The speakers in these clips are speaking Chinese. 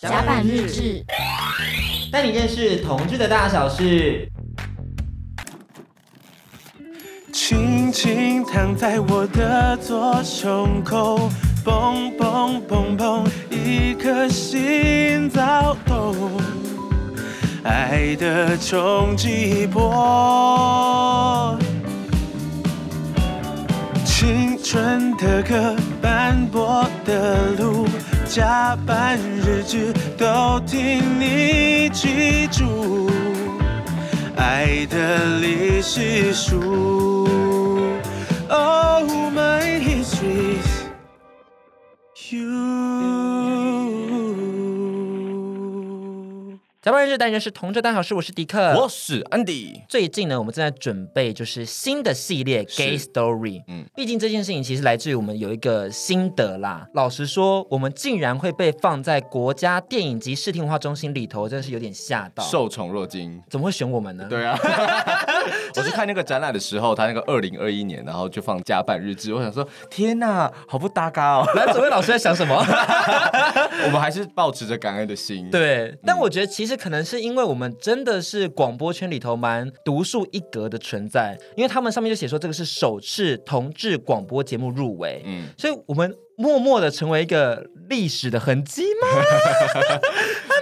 甲板日志，带你认识同志的大小事。轻轻躺在我的左胸口，砰砰砰砰，一颗心躁动，爱的冲击波，青春的歌，斑驳的路，加班日志都替你记住，爱的历史书。Oh my history, you。甲板日志单元是同志大小事，我是迪克，我是安迪。最近呢，我们正在准备就是新的系列 Gay Story。嗯，毕竟这件事情其实来自于我们有一个心得啦。老实说，我们竟然会被放在国家电影及视听文化中心里头，真的是有点吓到。受宠若惊，怎么会选我们呢？对啊，我是看那个展览的时候，他那个二零二一年，然后就放甲板日志，我想说，天哪，好不搭嘎哦。来，这位老师在想什么？我们还是保持着感恩的心。对，但我觉得其实。可能是因为我们真的是广播圈里头蛮独树一格的存在，因为他们上面就写说这个是首次同志广播节目入围，嗯，所以我们。默默的成为一个历史的痕迹吗？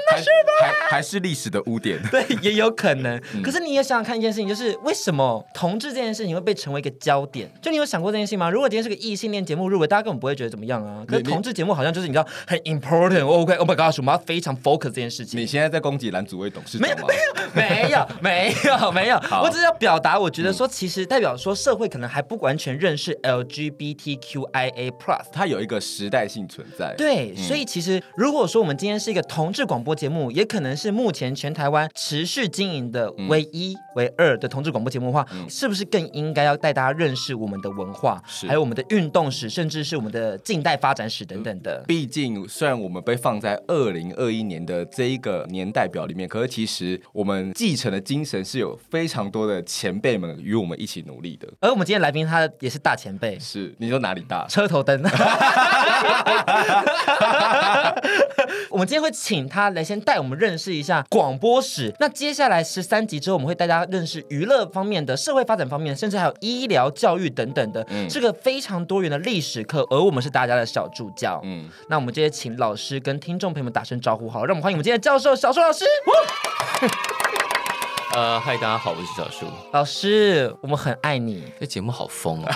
还是还还是历史的污点？对，也有可能。嗯、可是你也想想看一件事情，就是为什么同志这件事情会被成为一个焦点？就你有想过这件事情吗？如果今天是个异性恋节目入围，大家根本不会觉得怎么样啊。可是同志节目好像就是你知道很 important。OK，Oh my God，我们要非常 focus 这件事情。你现在在攻击蓝祖蔚董事长吗？没有，没有，没有，没有。我只是要表达，我觉得说，其实代表说社会可能还不完全认识 LGBTQIA plus，它有一。一个时代性存在，对，嗯、所以其实如果说我们今天是一个同志广播节目，也可能是目前全台湾持续经营的唯一、嗯、唯二的同志广播节目的话，嗯、是不是更应该要带大家认识我们的文化，还有我们的运动史，甚至是我们的近代发展史等等的？毕竟，虽然我们被放在二零二一年的这一个年代表里面，可是其实我们继承的精神是有非常多的前辈们与我们一起努力的。而我们今天来宾他也是大前辈，是你说哪里大？车头灯。我们今天会请他来先带我们认识一下广播史。那接下来十三集之后，我们会带大家认识娱乐方面的、社会发展方面，甚至还有医疗、教育等等的，嗯，是个非常多元的历史课。而我们是大家的小助教，嗯。那我们今天请老师跟听众朋友们打声招呼，好，让我们欢迎我们今天的教授小树老师。呃，嗨，大家好，我是小树老师，我们很爱你。这节目好疯啊！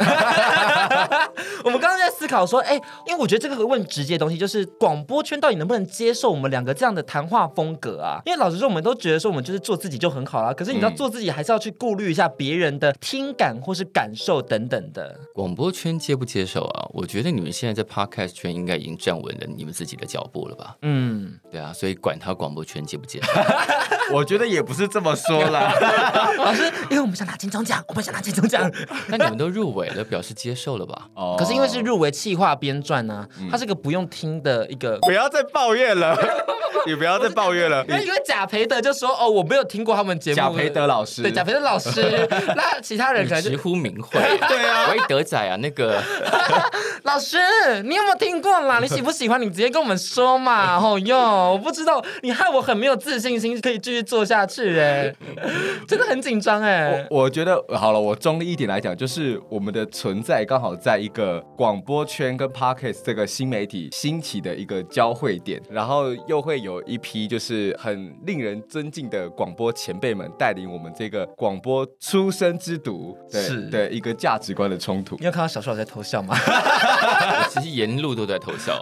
我们刚刚在思考说，哎，因为我觉得这个问直接的东西，就是广播圈到底能不能接受我们两个这样的谈话风格啊？因为老实说，我们都觉得说我们就是做自己就很好了。可是你知道，做自己还是要去顾虑一下别人的听感或是感受等等的。广播圈接不接受啊？我觉得你们现在在 podcast 圈应该已经站稳了你们自己的脚步了吧？嗯，对啊，所以管他广播圈接不接受，我觉得也不是这么说啦。老师，因为我们想拿金钟奖，我们想拿金钟奖。那你们都入围了，表示接受了吧？哦。可是因为是入围企划编撰呢，它是个不用听的一个。不要再抱怨了，你不要再抱怨了。因为贾培德就说：“哦，我没有听过他们节目。”贾培德老师，对，贾培德老师。那其他人可能直呼名讳。对啊，喂，德仔啊，那个老师，你有没有听过啦？你喜不喜欢？你直接跟我们说嘛。哦哟，我不知道，你害我很没有自信心，可以继续做下去哎。真的很紧张哎！我我觉得好了，我中立一点来讲，就是我们的存在刚好在一个广播圈跟 Podcast 这个新媒体兴起的一个交汇点，然后又会有一批就是很令人尊敬的广播前辈们带领我们这个广播出生之犊，对是对一个价值观的冲突。你有看到小树老师在偷笑吗？我其实沿路都在偷笑。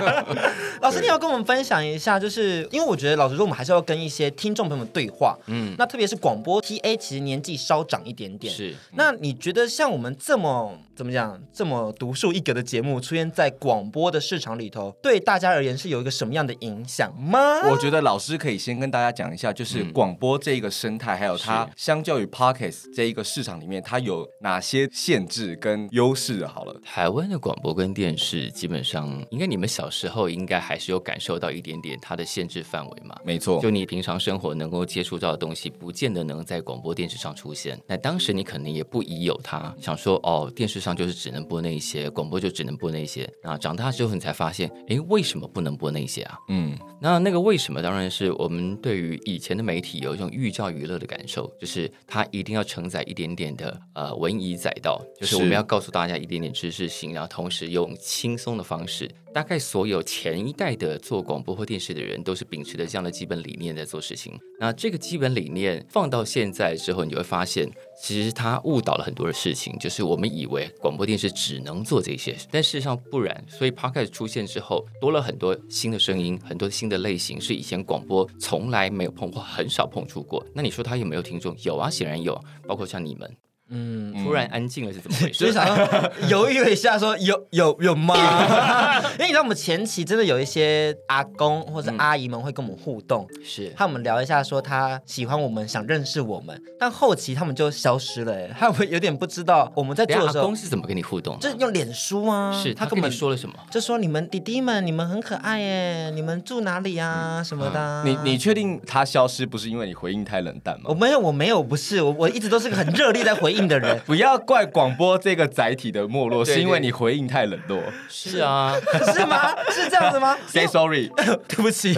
老师，你要跟我们分享一下，就是因为我觉得老实说，我们还是要跟一些听众朋友们对话。嗯，那特别是。广播 TA 其实年纪稍长一点点，是。那你觉得像我们这么怎么讲，这么独树一格的节目出现在广播的市场里头，对大家而言是有一个什么样的影响吗？我觉得老师可以先跟大家讲一下，就是广播这一个生态，嗯、还有它相较于 Podcast 这一个市场里面，它有哪些限制跟优势？好了，台湾的广播跟电视基本上，应该你们小时候应该还是有感受到一点点它的限制范围嘛？没错，就你平常生活能够接触到的东西，不见得能在广播电视上出现。那当时你可能也不疑有他，想说哦，电视上就是只能播那些，广播就只能播那些。啊，长大之后你才发现，诶，为什么不能播那些啊？嗯，那那个为什么，当然是我们对于以前的媒体有一种寓教于乐的感受，就是它一定要承载一点点的呃文以载道，就是我们要告诉大家一点点知识性，然后同时用轻松的方式。大概所有前一代的做广播或电视的人，都是秉持着这样的基本理念在做事情。那这个基本理念放到现在之后，你会发现，其实它误导了很多的事情。就是我们以为广播电视只能做这些，但事实上不然。所以 Podcast 出现之后，多了很多新的声音，很多新的类型，是以前广播从来没有碰过，很少碰触过。那你说他有没有听众？有啊，显然有，包括像你们。嗯，突然安静了是怎么回事？所以想要 犹豫了一下，说有有有吗？因为你知道我们前期真的有一些阿公或者阿姨们会跟我们互动，是他们聊一下说他喜欢我们，想认识我们，但后期他们就消失了，哎，他们有点不知道我们在做的时候。阿公是怎么跟你互动？就是用脸书啊，是他跟你说了什么？就说你们弟弟们，你们很可爱耶，你们住哪里啊什么的。你你确定他消失不是因为你回应太冷淡吗？我没有，我没有，不是我我一直都是个很热烈在回应。的人 不要怪广播这个载体的没落，是因为你回应太冷落。是啊，是吗？是这样子吗？Say sorry，对不起。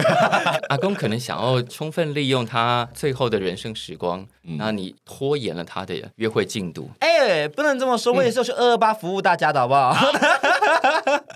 阿公可能想要充分利用他最后的人生时光，那你拖延了他的约会进度。哎，不能这么说，我也是要去二二八服务大家的好不好？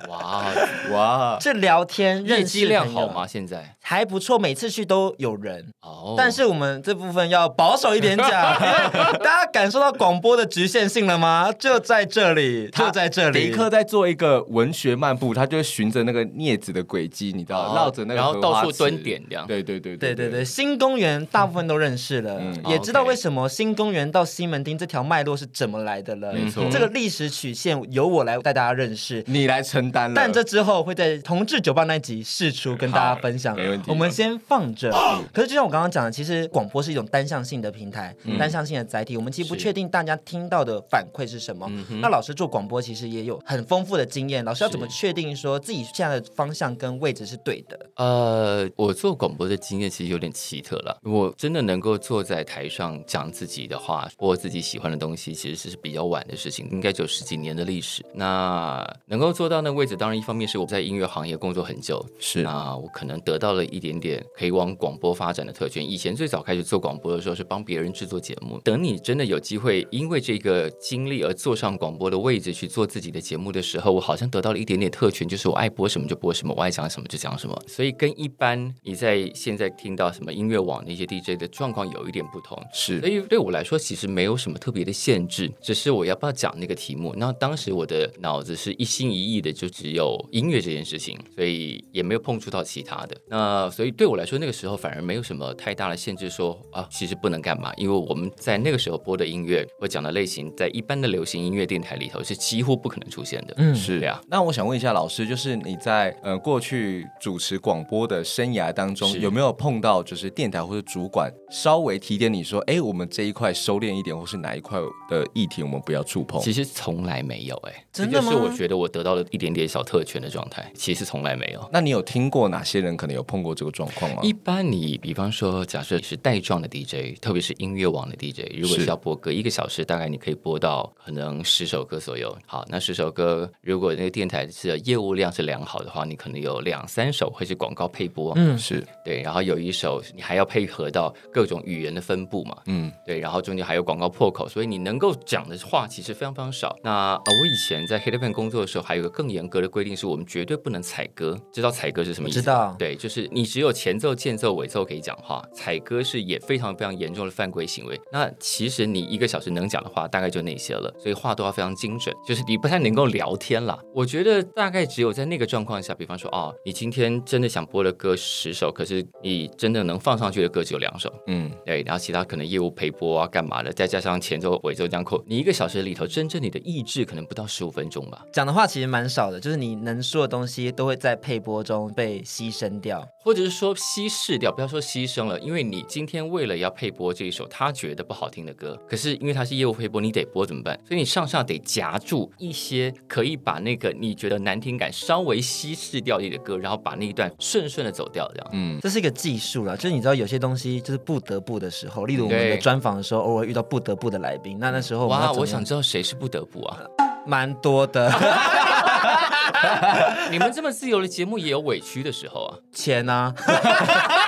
哇 哇，这聊天业绩量好吗？现在还不错，每次去都有人。哦，但是我们这部分要保守一点讲。大家感受到广播的局限性了吗？就在这里，就在这里。迪克在做一个文学漫步，他就循着那个镊子的轨迹，你知道，绕着那个，然后到处蹲点这样。对对对对对对，新公园大部分都认识了，也知道为什么新公园到西门町这条脉络是怎么来的了。没错，这个历史曲线由我来带大家认识，你来承担了。但这之后会在同志酒吧那集释出，跟大家分享。没问题，我们先放着。可是就像我刚刚讲的，其实广播是一种单向性的平台，单向性的载体。我们其实不确定大家听到的反馈是什么。那老师做广播其实也有很丰富的经验。老师要怎么确定说自己现在的方向跟位置是对的？呃，我做广播的经验其实有点奇特了。我真的能够坐在台上讲自己的话，播自己喜欢的东西，其实是比较晚的事情，应该就十几年的历史。那能够做到那个位置，当然一方面是我在音乐行业工作很久，是啊，我可能得到了一点点可以往广播发展的特权。以前最早开始做广播的时候，是帮别人制作节目。等你真的有机会因为这个经历而坐上广播的位置去做自己的节目的时候，我好像得到了一点点特权，就是我爱播什么就播什么，我爱讲什么就讲什么。所以跟一般你在现在听到什么音乐网那些 DJ 的状况有一点不同。是，所以对我来说其实没有什么特别的限制，只是我要不要讲那个题目。那当时我的脑子是一心一意的，就只有音乐这件事情，所以也没有碰触到其他的。那所以对我来说，那个时候反而没有什么太大的限制说，说啊，其实不能干嘛，因为我们在那个时候播的音乐我讲的类型，在一般的流行音乐电台里头是几乎不可能出现的。嗯，是呀。那我想问一下老师，就是你在呃过去主持广播的生涯当中，有没有碰到就是电台或者主管稍微提点你说，哎，我们这一块收敛一点，或是哪一块的议题我们不要触碰？其实从来没有，哎，真的吗？是我觉得我得到了一点点小特权的状态，其实从来没有。那你有听过哪些人可能有碰过这个状况吗？一般你比方说，假设你是带状的 DJ，特别是音乐网的 DJ，如果是要播歌一个小时，大概你可以播到可能十首歌左右。好，那十首歌，如果那个电台是业务量是良好的话，你可能有两三首会是广告配播。嗯，是对。然后有一首你还要配合到各种语言的分布嘛。嗯，对。然后中间还有广告破口，所以你能够讲的话其实非常非常少。那呃我以前在 Hit FM 工作的时候，还有个更严格的规定，是我们绝对不能采歌。知道采歌是什么意思？知道。对，就是你只有前奏、间奏、尾奏可以讲话，采歌是也非常非常严重的犯规行为。那其实你一个小时能讲的话，大概就那些了，所以话都要非常精准，就是你不太能够聊天了。我觉得大概只有在那个状况下，比方说哦，你今天真的想播的歌十首，可是你真的能放上去的歌只有两首，嗯，对，然后其他可能业务陪播啊、干嘛的，再加上前奏、尾奏这样扣，你一个小时里头，真正你的意志可能不到十五分钟吧。讲的话其实蛮少的，就是你能说的东西都会在配播中被牺牲掉，或者是说稀释掉，不要说牺牲了，因为你今天为了要配播这一首他觉得不好听的歌，可是因为他是业务配播，你得播怎么办？所以你上下得夹住一些可以把那个你觉得难听感稍微稀释掉一点的歌，然后把那一段顺顺的走掉，这样。嗯，这是一个技术了，就是你知道有些东西就是不得不的时候，例如我们的专访的时候，偶尔遇到不得不的来宾，那那时候哇，我想知道谁是不得不啊？蛮多的。你们这么自由的节目也有委屈的时候啊？钱啊。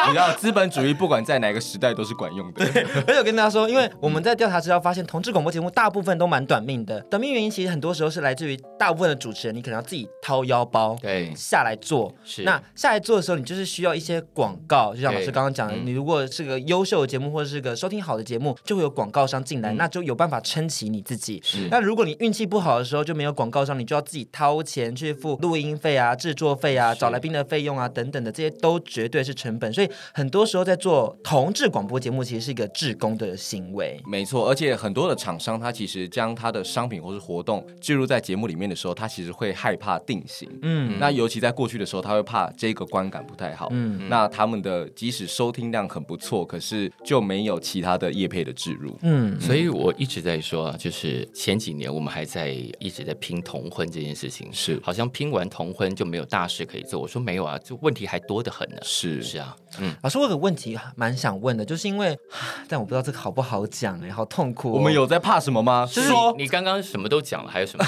你知道资本主义不管在哪个时代都是管用的。而且我跟大家说，因为我们在调查资料发现，同志广播节目大部分都蛮短命的。短命原因其实很多时候是来自于大部分的主持人，你可能要自己掏腰包，对，下来做。是。那下来做的时候，你就是需要一些广告，就像老师刚刚讲的，嗯、你如果是个优秀的节目或者是个收听好的节目，就会有广告商进来，嗯、那就有办法撑起你自己。是。那如果你运气不好的时候，就没有广告商，你就要自己掏钱去付录音费啊、制作费啊、找来宾的费用啊等等的，这些都绝对是成本。所以很多时候在做同志广播节目，其实是一个志工的行为。没错，而且很多的厂商，他其实将他的商品或是活动置入在节目里面的时候，他其实会害怕定型。嗯，那尤其在过去的时候，他会怕这个观感不太好。嗯，那他们的即使收听量很不错，可是就没有其他的业配的置入。嗯，所以我一直在说啊，就是前几年我们还在一直在拼同婚这件事情，是好像拼完同婚就没有大事可以做。我说没有啊，这问题还多得很呢。是是啊，嗯，老师，我有个问题蛮想问的，就是因为，但我不知道这个好不好讲哎，好痛苦哦。我们有在怕什么吗？就是说你刚刚什么都讲了，还有什么？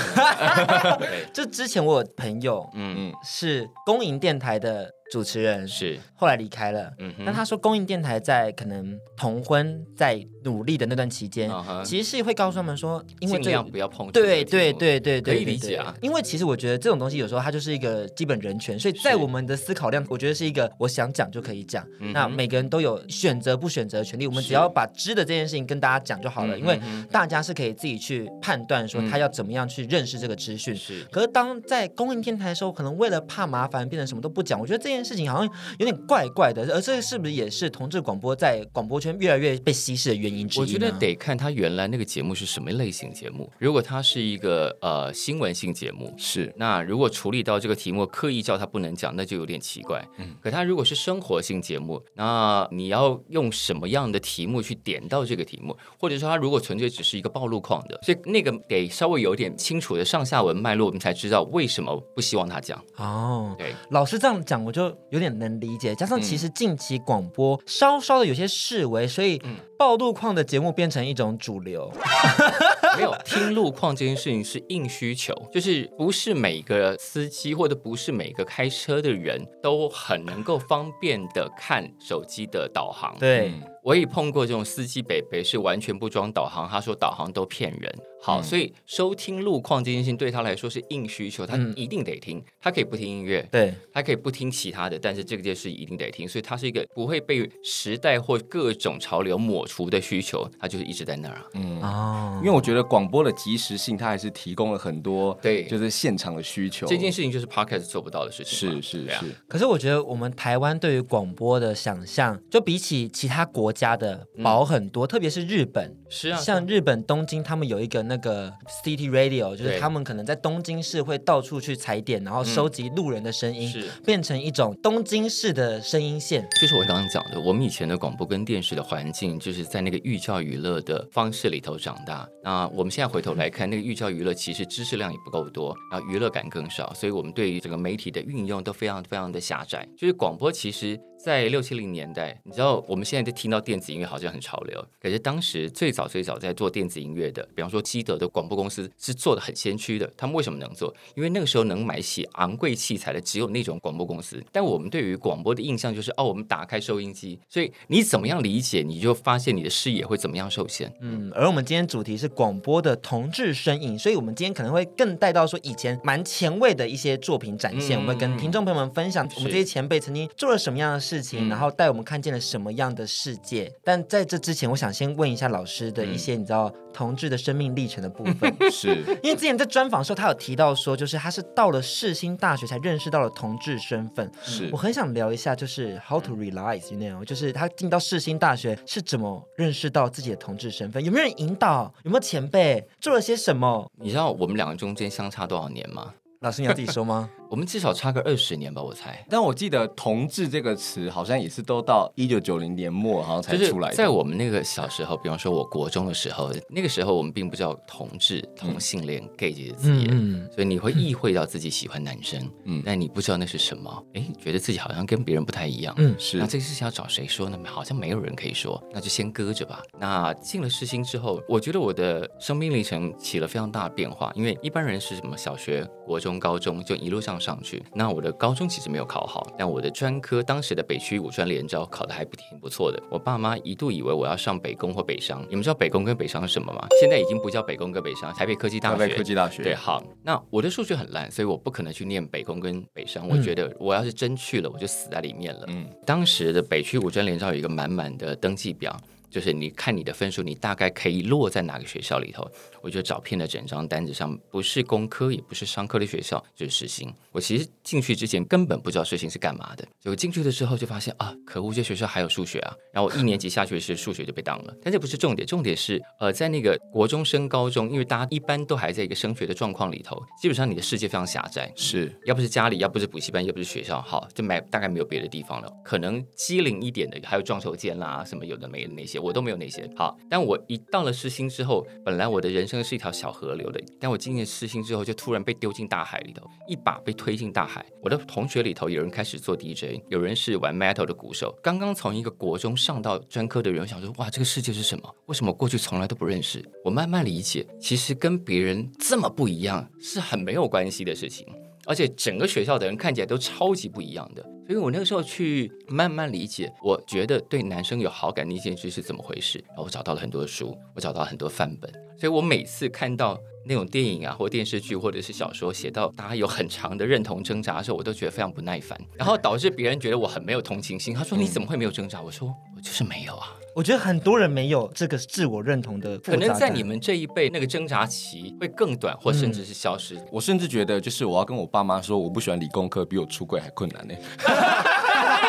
就之前我有朋友，嗯嗯，是公营电台的。主持人是后来离开了，嗯，那他说公营电台在可能同婚在努力的那段期间，其实是会告诉他们说，因为这样不要碰，对对对对对，可以理解啊。因为其实我觉得这种东西有时候它就是一个基本人权，所以在我们的思考量，我觉得是一个我想讲就可以讲。那每个人都有选择不选择的权利，我们只要把知的这件事情跟大家讲就好了，因为大家是可以自己去判断说他要怎么样去认识这个资讯。是，可是当在公营天台的时候，可能为了怕麻烦，变成什么都不讲。我觉得这件事情好像有点怪怪的，而这是不是也是同志广播在广播圈越来越被稀释的原因之一？我觉得得看他原来那个节目是什么类型节目。如果他是一个呃新闻性节目，是那如果处理到这个题目刻意叫他不能讲，那就有点奇怪。嗯，可他如果是生活性节目，那你要用什么样的题目去点到这个题目？或者说他如果纯粹只是一个暴露狂的，所以那个得稍微有点清楚的上下文脉络，我们才知道为什么不希望他讲。哦，对，老师这样讲，我就有点能理。解，加上其实近期广播稍稍的有些示威，所以暴露狂的节目变成一种主流。没有听路况这件事情是硬需求，就是不是每个司机或者不是每个开车的人都很能够方便的看手机的导航。对。我也碰过这种司机北北是完全不装导航，他说导航都骗人。好，嗯、所以收听路况这件事情对他来说是硬需求，他一定得听。嗯、他可以不听音乐，对，他可以不听其他的，但是这个件事一定得听。所以他是一个不会被时代或各种潮流抹除的需求，他就是一直在那儿。嗯哦，因为我觉得广播的及时性，它还是提供了很多对，就是现场的需求。这件事情就是 Podcast 做不到的事情。是是是。啊、可是我觉得我们台湾对于广播的想象，就比起其他国家的薄很多，嗯、特别是日本，是啊，像日本东京，他们有一个那个 City Radio，就是他们可能在东京市会到处去踩点，然后收集路人的声音，变成一种东京市的声音线。就是我刚刚讲的，我们以前的广播跟电视的环境，就是在那个寓教于乐的方式里头长大。那我们现在回头来看，那个寓教于乐其实知识量也不够多，然后娱乐感更少，所以我们对于整个媒体的运用都非常非常的狭窄。就是广播其实。在六七零年代，你知道我们现在就听到电子音乐好像很潮流，可是当时最早最早在做电子音乐的，比方说基德的广播公司是做的很先驱的。他们为什么能做？因为那个时候能买起昂贵器材的只有那种广播公司。但我们对于广播的印象就是哦，我们打开收音机，所以你怎么样理解，你就发现你的视野会怎么样受限。嗯，而我们今天主题是广播的同志身影，所以我们今天可能会更带到说以前蛮前卫的一些作品展现，嗯、我们跟听众朋友们分享我们这些前辈曾经做了什么样的事。事情，然后带我们看见了什么样的世界。但在这之前，我想先问一下老师的一些你知道同志的生命历程的部分。是因为之前在专访的时候，他有提到说，就是他是到了世新大学才认识到了同志身份。是我很想聊一下，就是 how to realize，you know，就是他进到世新大学是怎么认识到自己的同志身份？有没有人引导？有没有前辈做了些什么？你知道我们两个中间相差多少年吗？老师，你要自己说吗？我们至少差个二十年吧，我猜。但我记得“同志”这个词好像也是都到一九九零年末好像才出来的。在我们那个小时候，比方说我国中的时候，那个时候我们并不知道同志、同性恋、gay 这些字眼，嗯，所以你会意会到自己喜欢男生，嗯，但你不知道那是什么，哎，觉得自己好像跟别人不太一样，嗯，是。那这个事情要找谁说呢？好像没有人可以说，那就先搁着吧。那进了世新之后，我觉得我的生命历程起了非常大的变化，因为一般人是什么小学、国中、高中就一路上上去，那我。的高中其实没有考好，但我的专科当时的北区五专联招考的还不挺不错的。我爸妈一度以为我要上北工或北商，你们知道北工跟北商是什么吗？现在已经不叫北工跟北商，台北科技大学。台北科技大学。对，好，那我的数学很烂，所以我不可能去念北工跟北商。我觉得我要是真去了，我就死在里面了。嗯，当时的北区五专联招有一个满满的登记表。就是你看你的分数，你大概可以落在哪个学校里头？我就找遍了整张单子上，不是工科也不是商科的学校，就是世新。我其实进去之前根本不知道世新是干嘛的，结果进去的时候就发现啊，可恶，这学校还有数学啊！然后我一年级下学期数学就被当了。但这不是重点，重点是呃，在那个国中升高中，因为大家一般都还在一个升学的状况里头，基本上你的世界非常狭窄，是要不是家里，要不是补习班，要不是学校，好，就没大概没有别的地方了。可能机灵一点的，还有撞球间啦，什么有的没的那些，我都没有那些。好，但我一到了世新之后，本来我的人生是一条小河流的，但我进了世新之后，就突然被丢进大海里头，一把被推进大海。我的同学里头有人开始做 DJ，有人是玩 metal 的鼓手。刚刚从一个国中上到专科的人，我想说，哇，这个世界是什么？为什么过去从来都不认识？我慢慢理解，其实跟别人这么不一样，是很没有关系的事情。而且整个学校的人看起来都超级不一样的，所以我那个时候去慢慢理解，我觉得对男生有好感的一件事是怎么回事。然后我找到了很多书，我找到了很多范本，所以我每次看到那种电影啊或电视剧或者是小说写到大家有很长的认同挣扎的时候，我都觉得非常不耐烦，然后导致别人觉得我很没有同情心。他说：“你怎么会没有挣扎？”我说：“我就是没有啊。”我觉得很多人没有这个自我认同的，可能在你们这一辈，那个挣扎期会更短，或甚至是消失。我甚至觉得，就是我要跟我爸妈说，我不喜欢理工科，比我出柜还困难呢。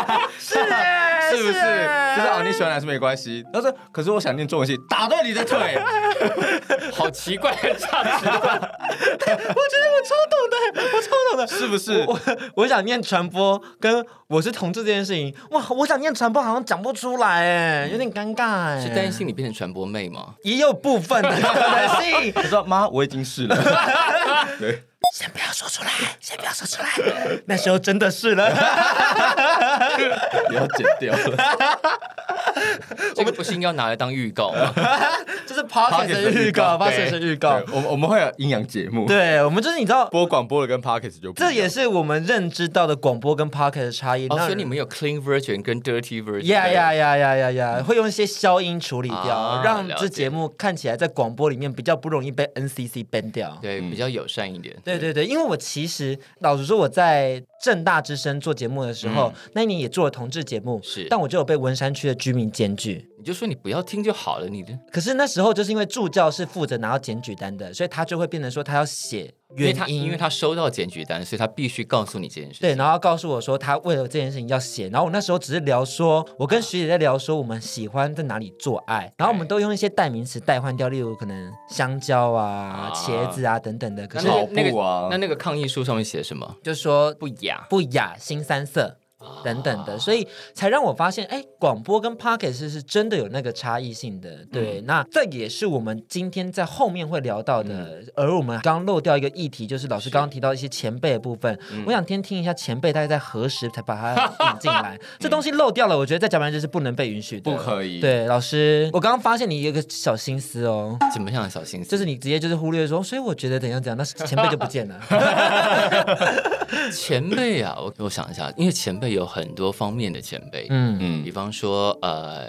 是哎，是不是？就是啊，你喜欢男生没关系。他说，可是我想念中文系，打断你的腿，好奇怪。我觉得我超懂的，我超懂的，是不是？我我想念传播，跟我是同志这件事情，哇，我想念传播，好像讲不出来，哎，有点尴尬，哎。是担心你变成传播妹吗？也有部分的可能性。他说：“妈，我已经是了。”对。先不要说出来，先不要说出来。那时候真的是了，不 要剪掉了。这个不是应该要拿来当预告吗？这是 Podcast 的预告，Podcast 的预告。我们我们会有阴阳节目。对，我们就是你知道播广播的跟 Podcast 就这也是我们认知到的广播跟 Podcast 的差异。哦，所以你们有 clean version 跟 dirty version。呀呀呀呀呀呀！会用一些消音处理掉，让这节目看起来在广播里面比较不容易被 NCC ban 掉。对，比较友善一点。对对对，因为我其实老实说，我在正大之声做节目的时候，那一年也做了同志节目，是，但我就有被文山区的居民检举。你就说你不要听就好了，你的。可是那时候就是因为助教是负责拿到检举单的，所以他就会变成说他要写原因，因为他因为他收到检举单，所以他必须告诉你这件事情。对，然后告诉我说他为了这件事情要写，然后我那时候只是聊说，我跟学姐在聊说我们喜欢在哪里做爱，然后我们都用一些代名词代换掉，例如可能香蕉啊、茄子啊等等的。可是那个那那个抗议书上面写什么？就说不雅不雅新三色。等等的，所以才让我发现，哎，广播跟 Podcast 是真的有那个差异性的。对，嗯、那这也是我们今天在后面会聊到的。嗯、而我们刚刚漏掉一个议题，就是老师刚刚提到一些前辈的部分。我想先听一下前辈大概在何时才把它引进来。这东西漏掉了，我觉得在甲板日志是不能被允许的，不可以。对，老师，我刚刚发现你有一个小心思哦。怎么样的小心思？就是你直接就是忽略说，所以我觉得怎样怎样，那前辈就不见了。前辈啊，我我想一下，因为前辈有很多方面的前辈，嗯嗯，比方说，呃，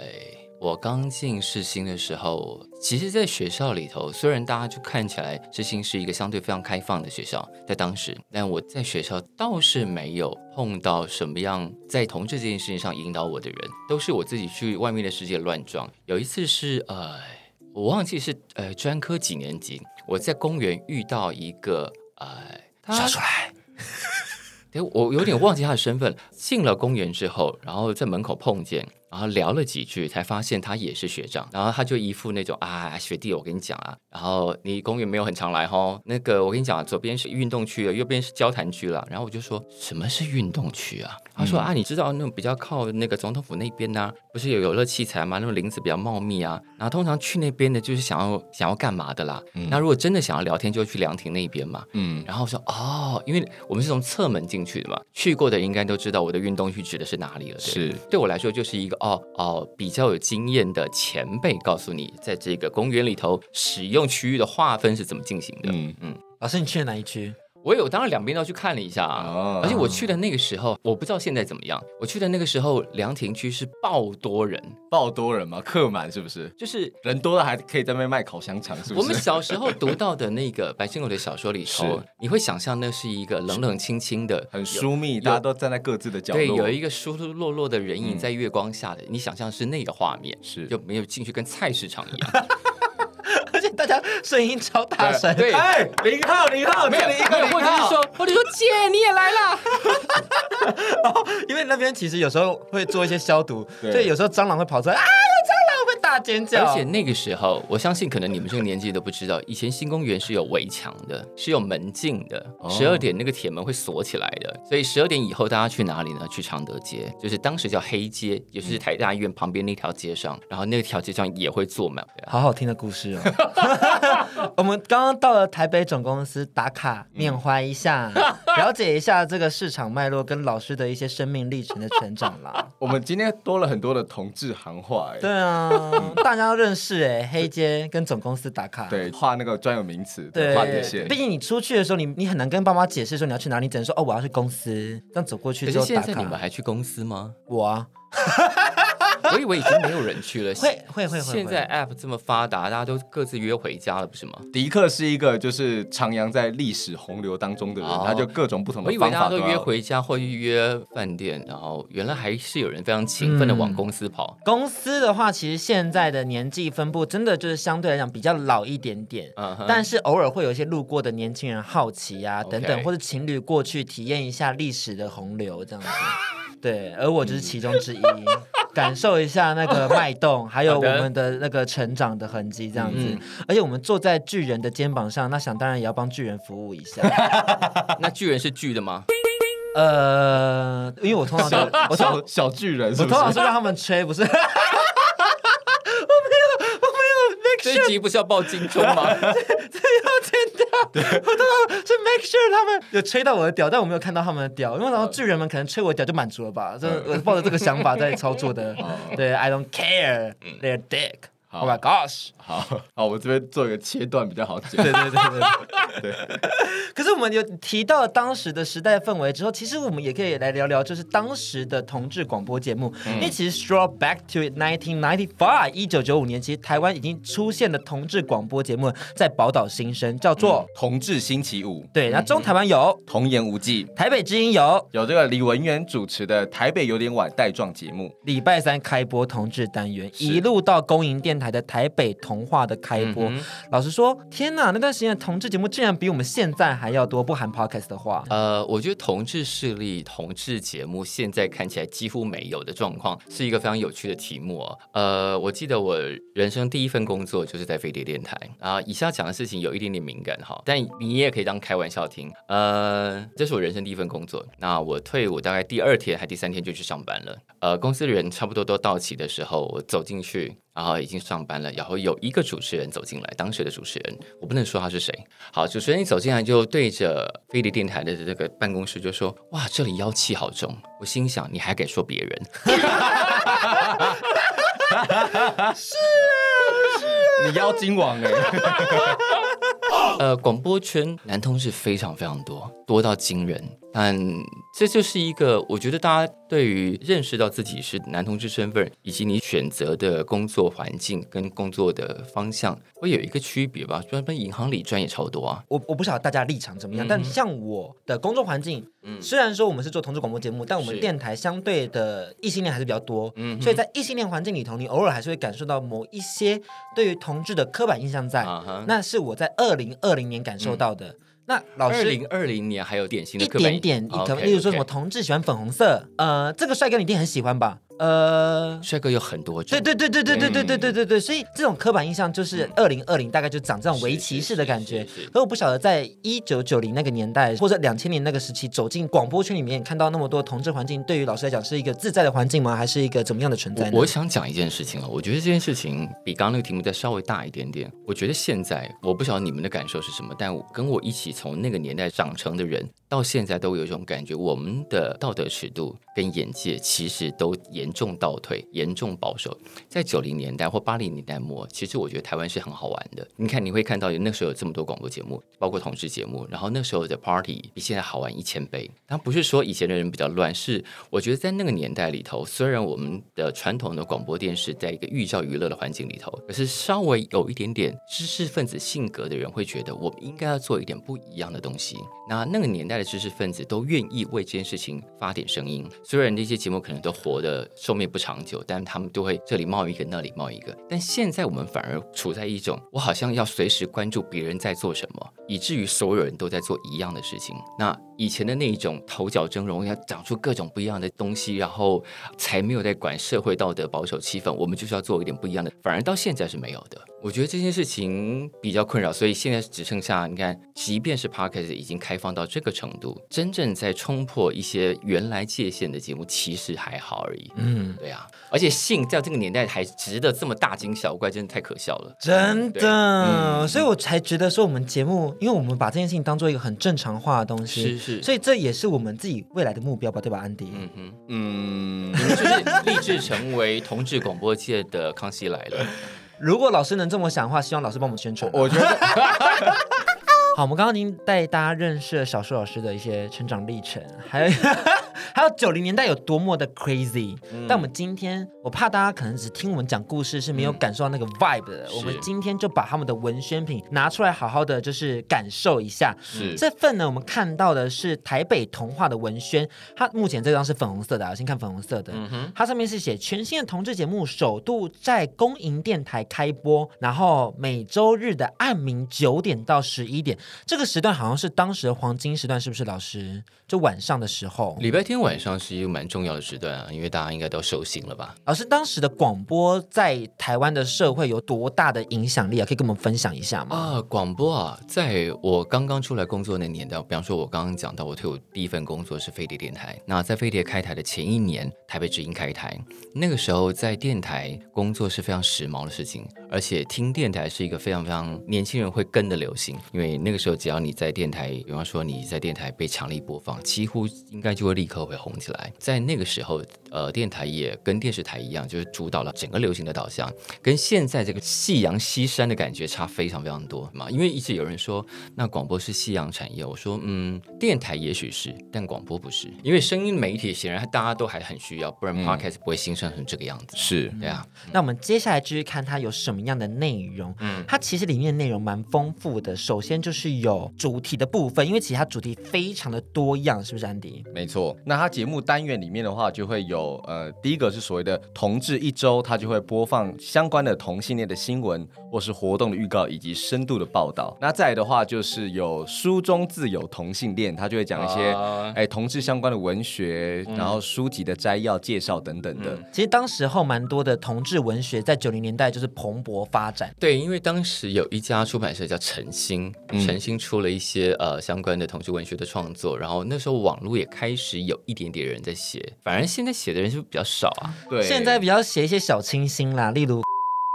我刚进世新的时候，其实，在学校里头，虽然大家就看起来世新是一个相对非常开放的学校，在当时，但我在学校倒是没有碰到什么样在同志这件事情上引导我的人，都是我自己去外面的世界乱撞。有一次是呃，我忘记是呃专科几年级，我在公园遇到一个呃，说出来。我有点忘记他的身份。进了公园之后，然后在门口碰见。然后聊了几句，才发现他也是学长。然后他就一副那种啊，学弟，我跟你讲啊，然后你公园没有很常来哦。那个我跟你讲啊，左边是运动区了，右边是交谈区了。然后我就说，什么是运动区啊？他说、嗯、啊，你知道那种比较靠那个总统府那边呢、啊，不是有游乐器材吗？那种林子比较茂密啊。然后通常去那边的，就是想要想要干嘛的啦。嗯、那如果真的想要聊天，就去凉亭那边嘛。嗯。然后我说哦，因为我们是从侧门进去的嘛，去过的应该都知道我的运动区指的是哪里了。是，对我来说就是一个。哦哦，比较有经验的前辈告诉你，在这个公园里头使用区域的划分是怎么进行的。嗯嗯，老师，你去了哪一区？我有，当然两边都去看了一下啊。哦、而且我去的那个时候，我不知道现在怎么样。我去的那个时候，凉亭区是爆多人，爆多人嘛？客满是不是？就是人多了还可以在那边卖烤香肠，是不是？我们小时候读到的那个白先勇的小说里头，是你会想象那是一个冷冷清清的，很疏密，大家都站在各自的角落，对，有一个疏疏落落的人影在月光下的，嗯、你想象是那个画面，是就没有进去跟菜市场一样。大家声音超大声，对，哎，零号零号，没有一个零号，或者是说，或者说姐你也来了，然 后因为那边其实有时候会做一些消毒，所以有时候蟑螂会跑出来啊。有蟑螂会大尖叫！而且那个时候，我相信可能你们这个年纪都不知道，以前新公园是有围墙的，是有门禁的。十二、哦、点那个铁门会锁起来的，所以十二点以后大家去哪里呢？去常德街，就是当时叫黑街，也就是台大医院旁边那条街上。然后那条街上也会坐满。好好听的故事哦。我们刚刚到了台北总公司打卡缅怀一下，了解一下这个市场脉络跟老师的一些生命历程的成长啦。我们今天多了很多的同志行话，哎，对啊。大家都认识哎，黑街跟总公司打卡，对，画那个专有名词，对，画那些。毕竟你出去的时候，你你很难跟爸妈解释说你要去哪里，只能说哦，我要去公司，这样走过去之后打卡。你们还去公司吗？我啊。我以为已经没有人去了。会会会会。现在 App 这么发达，大家都各自约回家了，不是吗？迪克是一个就是徜徉在历史洪流当中的人，他就各种不同的方法。我以为大家都约回家或约饭店，然后原来还是有人非常勤奋的往公司跑。公司的话，其实现在的年纪分布真的就是相对来讲比较老一点点，但是偶尔会有一些路过的年轻人好奇啊等等，或者情侣过去体验一下历史的洪流这样子。对，而我就是其中之一。感受一下那个脉动，还有我们的那个成长的痕迹，这样子。嗯、而且我们坐在巨人的肩膀上，那想当然也要帮巨人服务一下。那巨人是巨的吗？呃，因为我通常都我小小巨人是是，我通常是让他们吹，不是。这一集不是要报金钟吗？对，我都要是 make sure 他们有吹到我的屌，但我没有看到他们的屌，因为然后巨人们可能吹我的屌就满足了吧，就我抱着这个想法在操作的。对，I don't care their dick。Oh my gosh！好好，我这边做一个切断比较好解。对对对对 对。可是我们有提到当时的时代氛围之后，其实我们也可以来聊聊，就是当时的同志广播节目。嗯、因为其实 stroll back to nineteen ninety five，一九九五年，其实台湾已经出现了同志广播节目，在宝岛新生，叫做《同志星期五》。对，那中台湾有《童言无忌》，台北之音有有这个李文源主持的《台北有点晚》带状节目，礼拜三开播同志单元，一路到公营电台的台北童话的开播。嗯、老实说，天哪，那段时间的同志节目竟然比我们现在还要多，不含 podcast 的话。呃，我觉得同志势力、同志节目现在看起来几乎没有的状况，是一个非常有趣的题目哦。呃，我记得我人生第一份工作就是在飞碟电台啊。以下讲的事情有一点点敏感哈，但你也可以当开玩笑听。呃，这是我人生第一份工作。那我退伍大概第二天还第三天就去上班了。呃，公司的人差不多都到齐的时候，我走进去。然后已经上班了，然后有一个主持人走进来，当时的主持人我不能说他是谁。好，主持人一走进来就对着飞碟电台的这个办公室就说：“哇，这里妖气好重。”我心想：“你还敢说别人？” 是啊，是啊，你妖精王哎！呃，广播圈男同志非常非常多，多到惊人。但这就是一个我觉得大家对于认识到自己是男同志身份，以及你选择的工作环境跟工作的方向会有一个区别吧。专门银行里赚也超多啊。我我不晓得大家立场怎么样，嗯、但像我的工作环境，嗯，虽然说我们是做同志广播节目，但我们电台相对的异性恋还是比较多，嗯，所以在异性恋环境里头，你偶尔还是会感受到某一些对于同志的刻板印象在，啊、那是我在二零二零年感受到的。嗯那老师，二零二零年还有典型的一点点，可能例如说什么同志喜欢粉红色，呃，这个帅哥你一定很喜欢吧？呃，帅哥有很多种，对对对对对对对对对对对，所以这种刻板印象就是二零二零大概就长这种围棋式的感觉。可我不晓得在一九九零那个年代或者两千年那个时期走进广播圈里面看到那么多同志环境，对于老师来讲是一个自在的环境吗？还是一个怎么样的存在呢？我，我想讲一件事情啊，我觉得这件事情比刚刚那个题目再稍微大一点点。我觉得现在我不晓得你们的感受是什么，但我跟我一起从那个年代长成的人，到现在都有一种感觉，我们的道德尺度跟眼界其实都严重倒退。严重保守，在九零年代或八零年代末，其实我觉得台湾是很好玩的。你看，你会看到那时候有这么多广播节目，包括同志节目，然后那时候的 party 比现在好玩一千倍。但不是说以前的人比较乱，是我觉得在那个年代里头，虽然我们的传统的广播电视在一个寓教于乐的环境里头，可是稍微有一点点知识分子性格的人会觉得，我们应该要做一点不一样的东西。那那个年代的知识分子都愿意为这件事情发点声音，虽然那些节目可能都活得寿命不长久。但他们都会这里冒一个，那里冒一个。但现在我们反而处在一种，我好像要随时关注别人在做什么，以至于所有人都在做一样的事情。那以前的那一种头角峥嵘，要长出各种不一样的东西，然后才没有在管社会道德、保守气氛。我们就是要做一点不一样的，反而到现在是没有的。我觉得这件事情比较困扰，所以现在只剩下你看，即便是 Podcast 已经开放到这个程度，真正在冲破一些原来界限的节目，其实还好而已。嗯，对啊。而且性在这个年代还值得这么大惊小怪，真的太可笑了。真的，嗯、所以我才觉得说我们节目，因为我们把这件事情当做一个很正常化的东西，是是，所以这也是我们自己未来的目标吧，对吧，安迪？嗯哼，嗯，就是立志成为同志广播界的康熙来了。如果老师能这么想的话，希望老师帮我们宣传。我觉得。好，我们刚刚已经带大家认识了小树老师的一些成长历程，还有还有九零年代有多么的 crazy。嗯、但我们今天，我怕大家可能只听我们讲故事是没有感受到那个 vibe 的。嗯、我们今天就把他们的文宣品拿出来，好好的就是感受一下。是这份呢，我们看到的是台北童话的文宣，它目前这张是粉红色的，我先看粉红色的。嗯、哼它上面是写全新的同志节目首度在公营电台开播，然后每周日的暗明九点到十一点。这个时段好像是当时的黄金时段，是不是老师？就晚上的时候，礼拜天晚上是一个蛮重要的时段啊，因为大家应该都收心了吧？老师，当时的广播在台湾的社会有多大的影响力啊？可以跟我们分享一下吗？啊，广播啊，在我刚刚出来工作那年代，比方说，我刚刚讲到，我退伍第一份工作是飞碟电台。那在飞碟开台的前一年，台北之音开台，那个时候在电台工作是非常时髦的事情，而且听电台是一个非常非常年轻人会跟的流行，因为那个时候。只要你在电台，比方说你在电台被强力播放，几乎应该就会立刻会红起来。在那个时候，呃，电台也跟电视台一样，就是主导了整个流行的导向，跟现在这个夕阳西山的感觉差非常非常多嘛。因为一直有人说，那广播是夕阳产业，我说，嗯，电台也许是，但广播不是，因为声音媒体显然大家都还很需要，不然 Podcast 不会兴盛成这个样子。是，对啊。那我们接下来继续看它有什么样的内容。嗯，它其实里面的内容蛮丰富的。首先就是有主题的部分，因为其实它主题非常的多样，是不是安迪？没错。那它节目单元里面的话，就会有呃，第一个是所谓的同志一周，它就会播放相关的同性恋的新闻或是活动的预告以及深度的报道。那再来的话，就是有书中自有同性恋，它就会讲一些哎、呃、同志相关的文学，嗯、然后书籍的摘要介绍等等的。嗯、其实当时候蛮多的同志文学在九零年代就是蓬勃发展。对，因为当时有一家出版社叫晨星，晨星出了一些呃相关的同志文学的创作，然后那时候网络也开始有一点点人在写，反而现在写的人是不是比较少啊？对，现在比较写一些小清新啦，例如。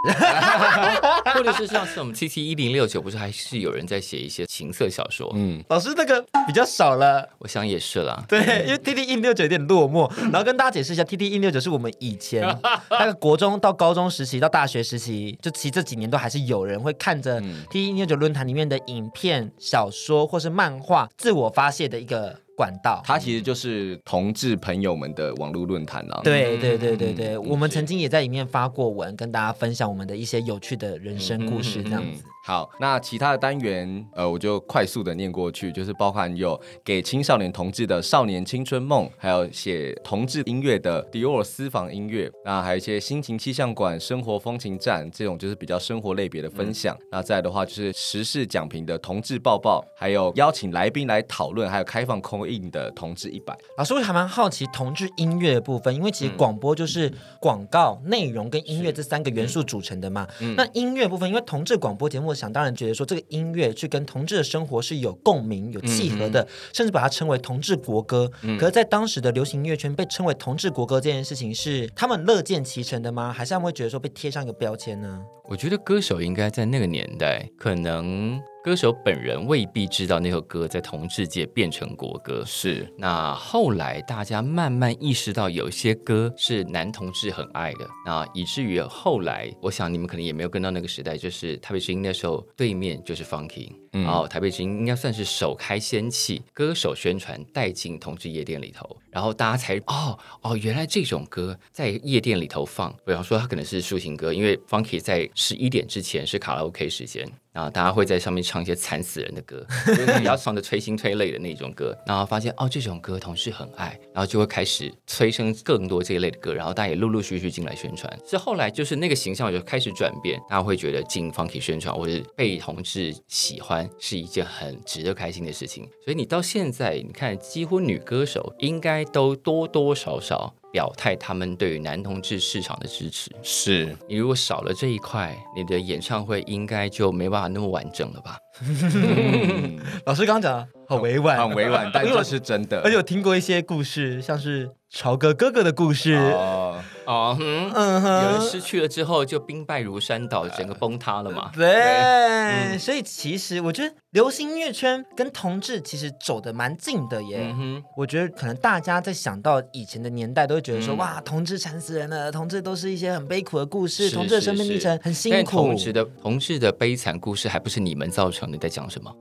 或者是像是我们 TT 一零六九，不是还是有人在写一些情色小说？嗯，老师那个比较少了，我想也是啦。对，因为 TT 一零六九有点落寞，然后跟大家解释一下，TT 一零六九是我们以前 那个国中到高中时期到大学时期，就其实这几年都还是有人会看着 TT 一零六九论坛里面的影片、小说或是漫画，自我发泄的一个。管道。它其实就是同志朋友们的网络论坛啊。对对对对对，嗯、我们曾经也在里面发过文，跟大家分享我们的一些有趣的人生故事，这样子。好，那其他的单元，呃，我就快速的念过去，就是包含有给青少年同志的少年青春梦，还有写同志音乐的迪奥私房音乐，那还有一些心情气象馆、生活风情站这种就是比较生活类别的分享。嗯、那再来的话就是时事讲评的同志报报，还有邀请来宾来讨论，还有开放 call in 的同志一百。老师，我还蛮好奇同志音乐的部分，因为其实广播就是广告内容跟音乐这三个元素组成的嘛。嗯、那音乐部分，因为同志广播节目，我想当然觉得说。这个音乐去跟同志的生活是有共鸣、有契合的，嗯、甚至把它称为同志国歌。嗯、可是，在当时的流行音乐圈被称为同志国歌这件事情，是他们乐见其成的吗？还是他们会觉得说被贴上一个标签呢？我觉得歌手应该在那个年代可能。歌手本人未必知道那首歌在同志界变成国歌，是。那后来大家慢慢意识到，有些歌是男同志很爱的，那以至于后来，我想你们可能也没有跟到那个时代，就是台北之音那时候对面就是 Funky，然后台北之音应该算是首开先气，歌手宣传带进同志夜店里头，然后大家才哦哦，原来这种歌在夜店里头放，比方说它可能是抒情歌，因为 Funky 在十一点之前是卡拉 OK 时间。然后大家会在上面唱一些惨死人的歌，就是比较唱的催心催泪的那种歌。然后发现哦，这种歌同事很爱，然后就会开始催生更多这一类的歌。然后大家也陆陆续续进来宣传。是后来就是那个形象就开始转变，大家会觉得进 Funky 宣传或者被同志喜欢是一件很值得开心的事情。所以你到现在你看，几乎女歌手应该都多多少少。表态他们对于男同志市场的支持，是你如果少了这一块，你的演唱会应该就没办法那么完整了吧？老师刚刚讲的很委婉，很委婉，但这是真的。而且我听过一些故事，像是潮哥哥哥的故事。哦哦，嗯嗯哼，有人失去了之后就兵败如山倒，整个崩塌了嘛？对，对，所以其实我觉得流行音乐圈跟同志其实走的蛮近的耶。我觉得可能大家在想到以前的年代，都会觉得说，嗯、哇，同志惨死人了，同志都是一些很悲苦的故事，同志的生命历程很辛苦。同志的同志的悲惨故事还不是你们造成的，在讲什么？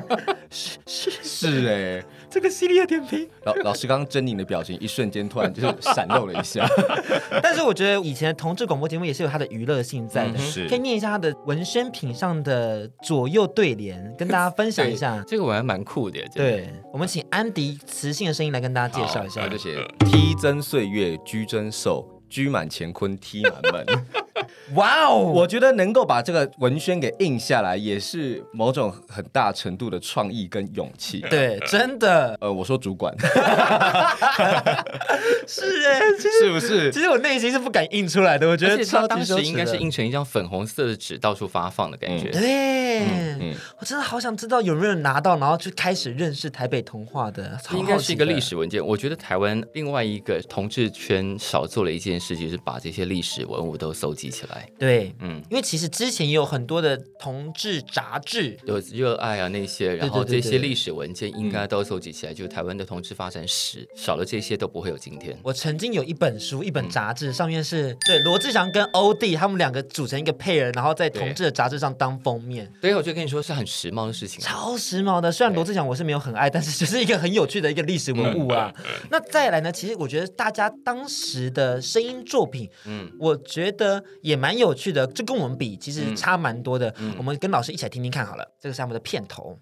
是是 是哎。这个犀利的点评，老老师刚刚狰狞的表情，一瞬间突然就是闪露了一下。但是我觉得以前同志广播节目也是有它的娱乐性在的，可以念一下它的文宣品上的左右对联，跟大家分享一下。这个我还蛮酷的。对，我们请安迪磁性的声音来跟大家介绍一下。就写：T 增岁月居真瘦，居满乾坤 T 满门。哇哦！我觉得能够把这个文宣给印下来，也是某种很大程度的创意跟勇气。对，真的。呃，我说主管，是哎，是不是？其实我内心是不敢印出来的。我觉得他当时应该是印成一张粉红色的纸，到处发放的感觉。嗯、对，嗯嗯、我真的好想知道有没有人拿到，然后就开始认识台北童话的。应该是一个历史文件。我觉得台湾另外一个同志圈少做了一件事，就是把这些历史文物都搜集起来。对，嗯，因为其实之前也有很多的同志杂志，有热爱啊那些，然后这些历史文件应该都收集起来，就台湾的同志发展史，少了这些都不会有今天。我曾经有一本书，一本杂志，上面是对罗志祥跟欧弟他们两个组成一个配人，然后在同志的杂志上当封面。对，我就跟你说是很时髦的事情，超时髦的。虽然罗志祥我是没有很爱，但是就是一个很有趣的一个历史文物啊。那再来呢，其实我觉得大家当时的声音作品，嗯，我觉得也蛮有趣的，这跟我们比，其实差蛮多的。嗯、我们跟老师一起来听听看好了，这个是我们的片头。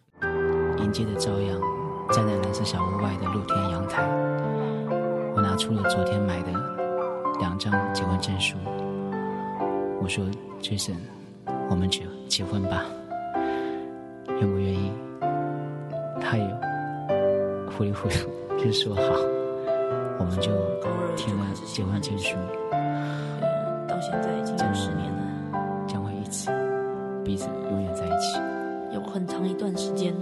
迎接着朝阳，站在蓝色小屋外的露天阳台，我拿出了昨天买的两张结婚证书。我说：“Jason，我们结结婚吧，愿不愿意？”他也糊里糊涂就说好，我们就填了结婚证书。到现在。彼此永远在一起。有很长一段时间，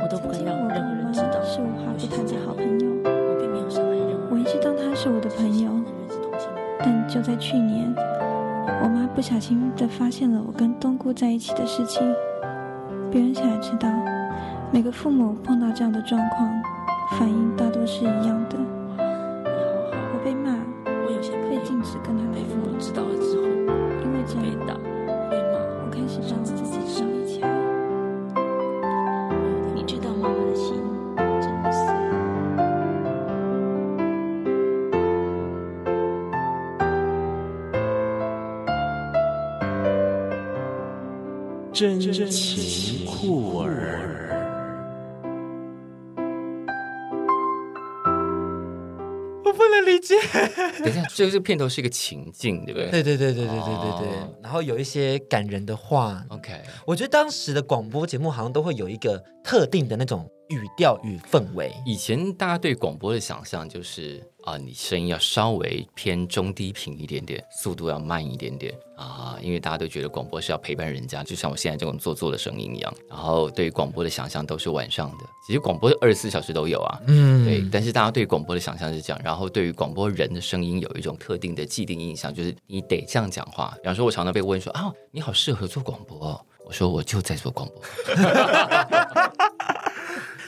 我都不敢让任何人知道是无话不谈的好朋友。我并没有伤害任何人。我一直当他是我的朋友，但就在去年，我妈不小心的发现了我跟冬菇在一起的事情。别人想要知道，每个父母碰到这样的状况，反应大多是一样的。真情酷儿。我不能理解。等一下，这个这个片头是一个情境，对不对？对对对对对对对对。哦然后有一些感人的话。OK，我觉得当时的广播节目好像都会有一个特定的那种语调与氛围。以前大家对广播的想象就是啊，你声音要稍微偏中低频一点点，速度要慢一点点啊，因为大家都觉得广播是要陪伴人家，就像我现在这种做作的声音一样。然后对广播的想象都是晚上的，其实广播二十四小时都有啊。嗯，对，但是大家对广播的想象是这样，然后对于广播人的声音有一种特定的既定印象，就是你得这样讲话。比方说，我常常被问说啊，你好适合做广播哦。我说我就在做广播。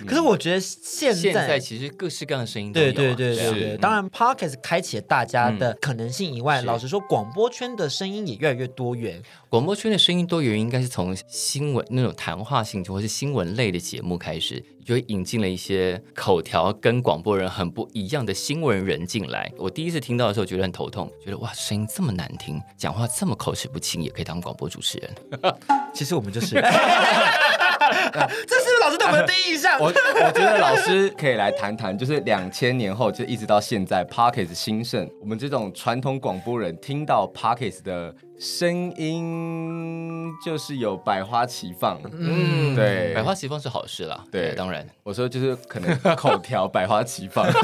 可是我觉得现在现在其实各式各样的声音都有、啊，对对对对对，是当然 Podcast 开启了大家的可能性以外，是老实说，广播圈的声音也越来越多元。广播圈的声音多元，应该是从新闻那种谈话性或是新闻类的节目开始，就会引进了一些口条跟广播人很不一样的新闻人进来。我第一次听到的时候觉得很头痛，觉得哇，声音这么难听，讲话这么口齿不清，也可以当广播主持人。其实我们就是。这是老师对我们的第一印象？我我觉得老师可以来谈谈，就是两千年后就一直到现在，Podcast 兴盛，我们这种传统广播人听到 Podcast 的声音，就是有百花齐放。嗯，对，百花齐放是好事啦。对，对，当然，我说就是可能口条百花齐放。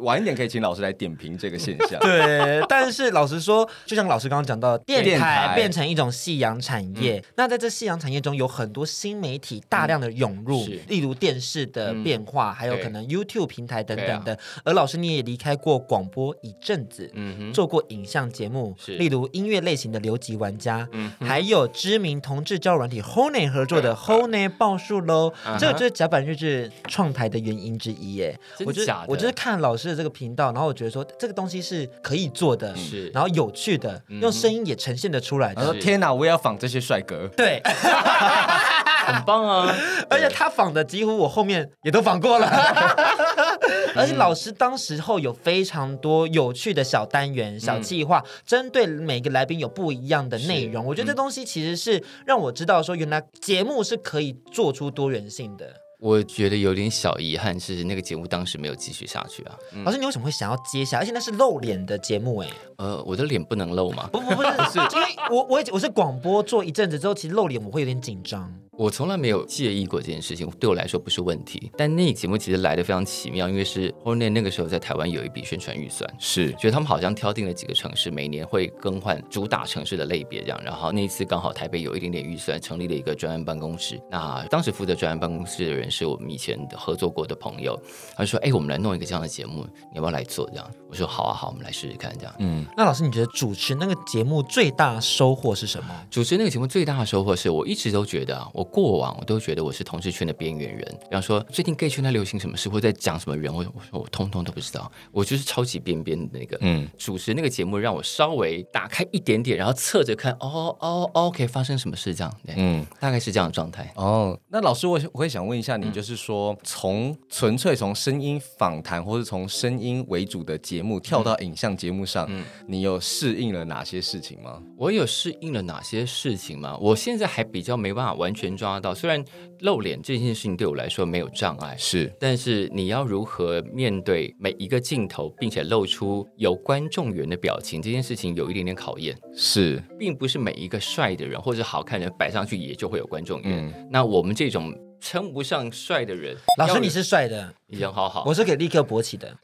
晚一点可以请老师来点评这个现象。对，但是老实说，就像老师刚刚讲到，电电台台变成一种夕阳产业。嗯、那在这夕阳产业中，有很多新媒体大量的涌入，嗯、例如电视的变化，嗯、还有可能 YouTube 平台等等的。啊、而老师你也离开过广播一阵子，嗯哼，做过影像节目，例如音乐类型的留级玩家，嗯，还有知名同志交友软体 Honey 合作的 Honey 报数喽，嗯、这个就是甲板日志创台的原因之一耶。真的假的？我就是看老师的这个频道，然后我觉得说这个东西是可以做的，是，然后有趣的，用声音也呈现得出来的。他说：“天哪，我也要仿这些帅哥。”对，很棒啊！而且他仿的几乎我后面也都仿过了。而且老师当时候有非常多有趣的小单元、小计划，针对每个来宾有不一样的内容。我觉得这东西其实是让我知道说，原来节目是可以做出多元性的。我觉得有点小遗憾，是那个节目当时没有继续下去啊。老师，你为什么会想要接下？而且那是露脸的节目哎。呃，我的脸不能露吗？不不不是，是因为我我我是广播做一阵子之后，其实露脸我会有点紧张。我从来没有介意过这件事情，对我来说不是问题。但那个节目其实来的非常奇妙，因为是 Hornet 那个时候在台湾有一笔宣传预算，是觉得他们好像挑定了几个城市，每年会更换主打城市的类别这样。然后那一次刚好台北有一点点预算，成立了一个专案办公室。那当时负责专案办公室的人是我们以前合作过的朋友，他就说：“哎，我们来弄一个这样的节目，你要不要来做？”这样我说：“好啊，好，我们来试试看。”这样。嗯，那老师，你觉得主持那个节目最大收获是什么？主持那个节目最大的收获是我一直都觉得啊，我过往我都。觉得我是同志圈的边缘人，比方说最近 gay 圈在流行什么事，或在讲什么人，我我说我通通都不知道，我就是超级边边的那个。嗯，主持那个节目让我稍微打开一点点，然后侧着看，哦哦，OK，发生什么事这样，对，嗯，大概是这样的状态。哦，那老师我我会想问一下你，就是说从纯粹从声音访谈或是从声音为主的节目跳到影像节目上，嗯，你有适应了哪些事情吗？我有适应了哪些事情吗？我现在还比较没办法完全抓到，虽然。露脸这件事情对我来说没有障碍，是，但是你要如何面对每一个镜头，并且露出有观众缘的表情，这件事情有一点点考验。是，并不是每一个帅的人或者好看的人摆上去也就会有观众缘。嗯，那我们这种称不上帅的人，老师你是帅的，人好好，我是给立刻勃起的。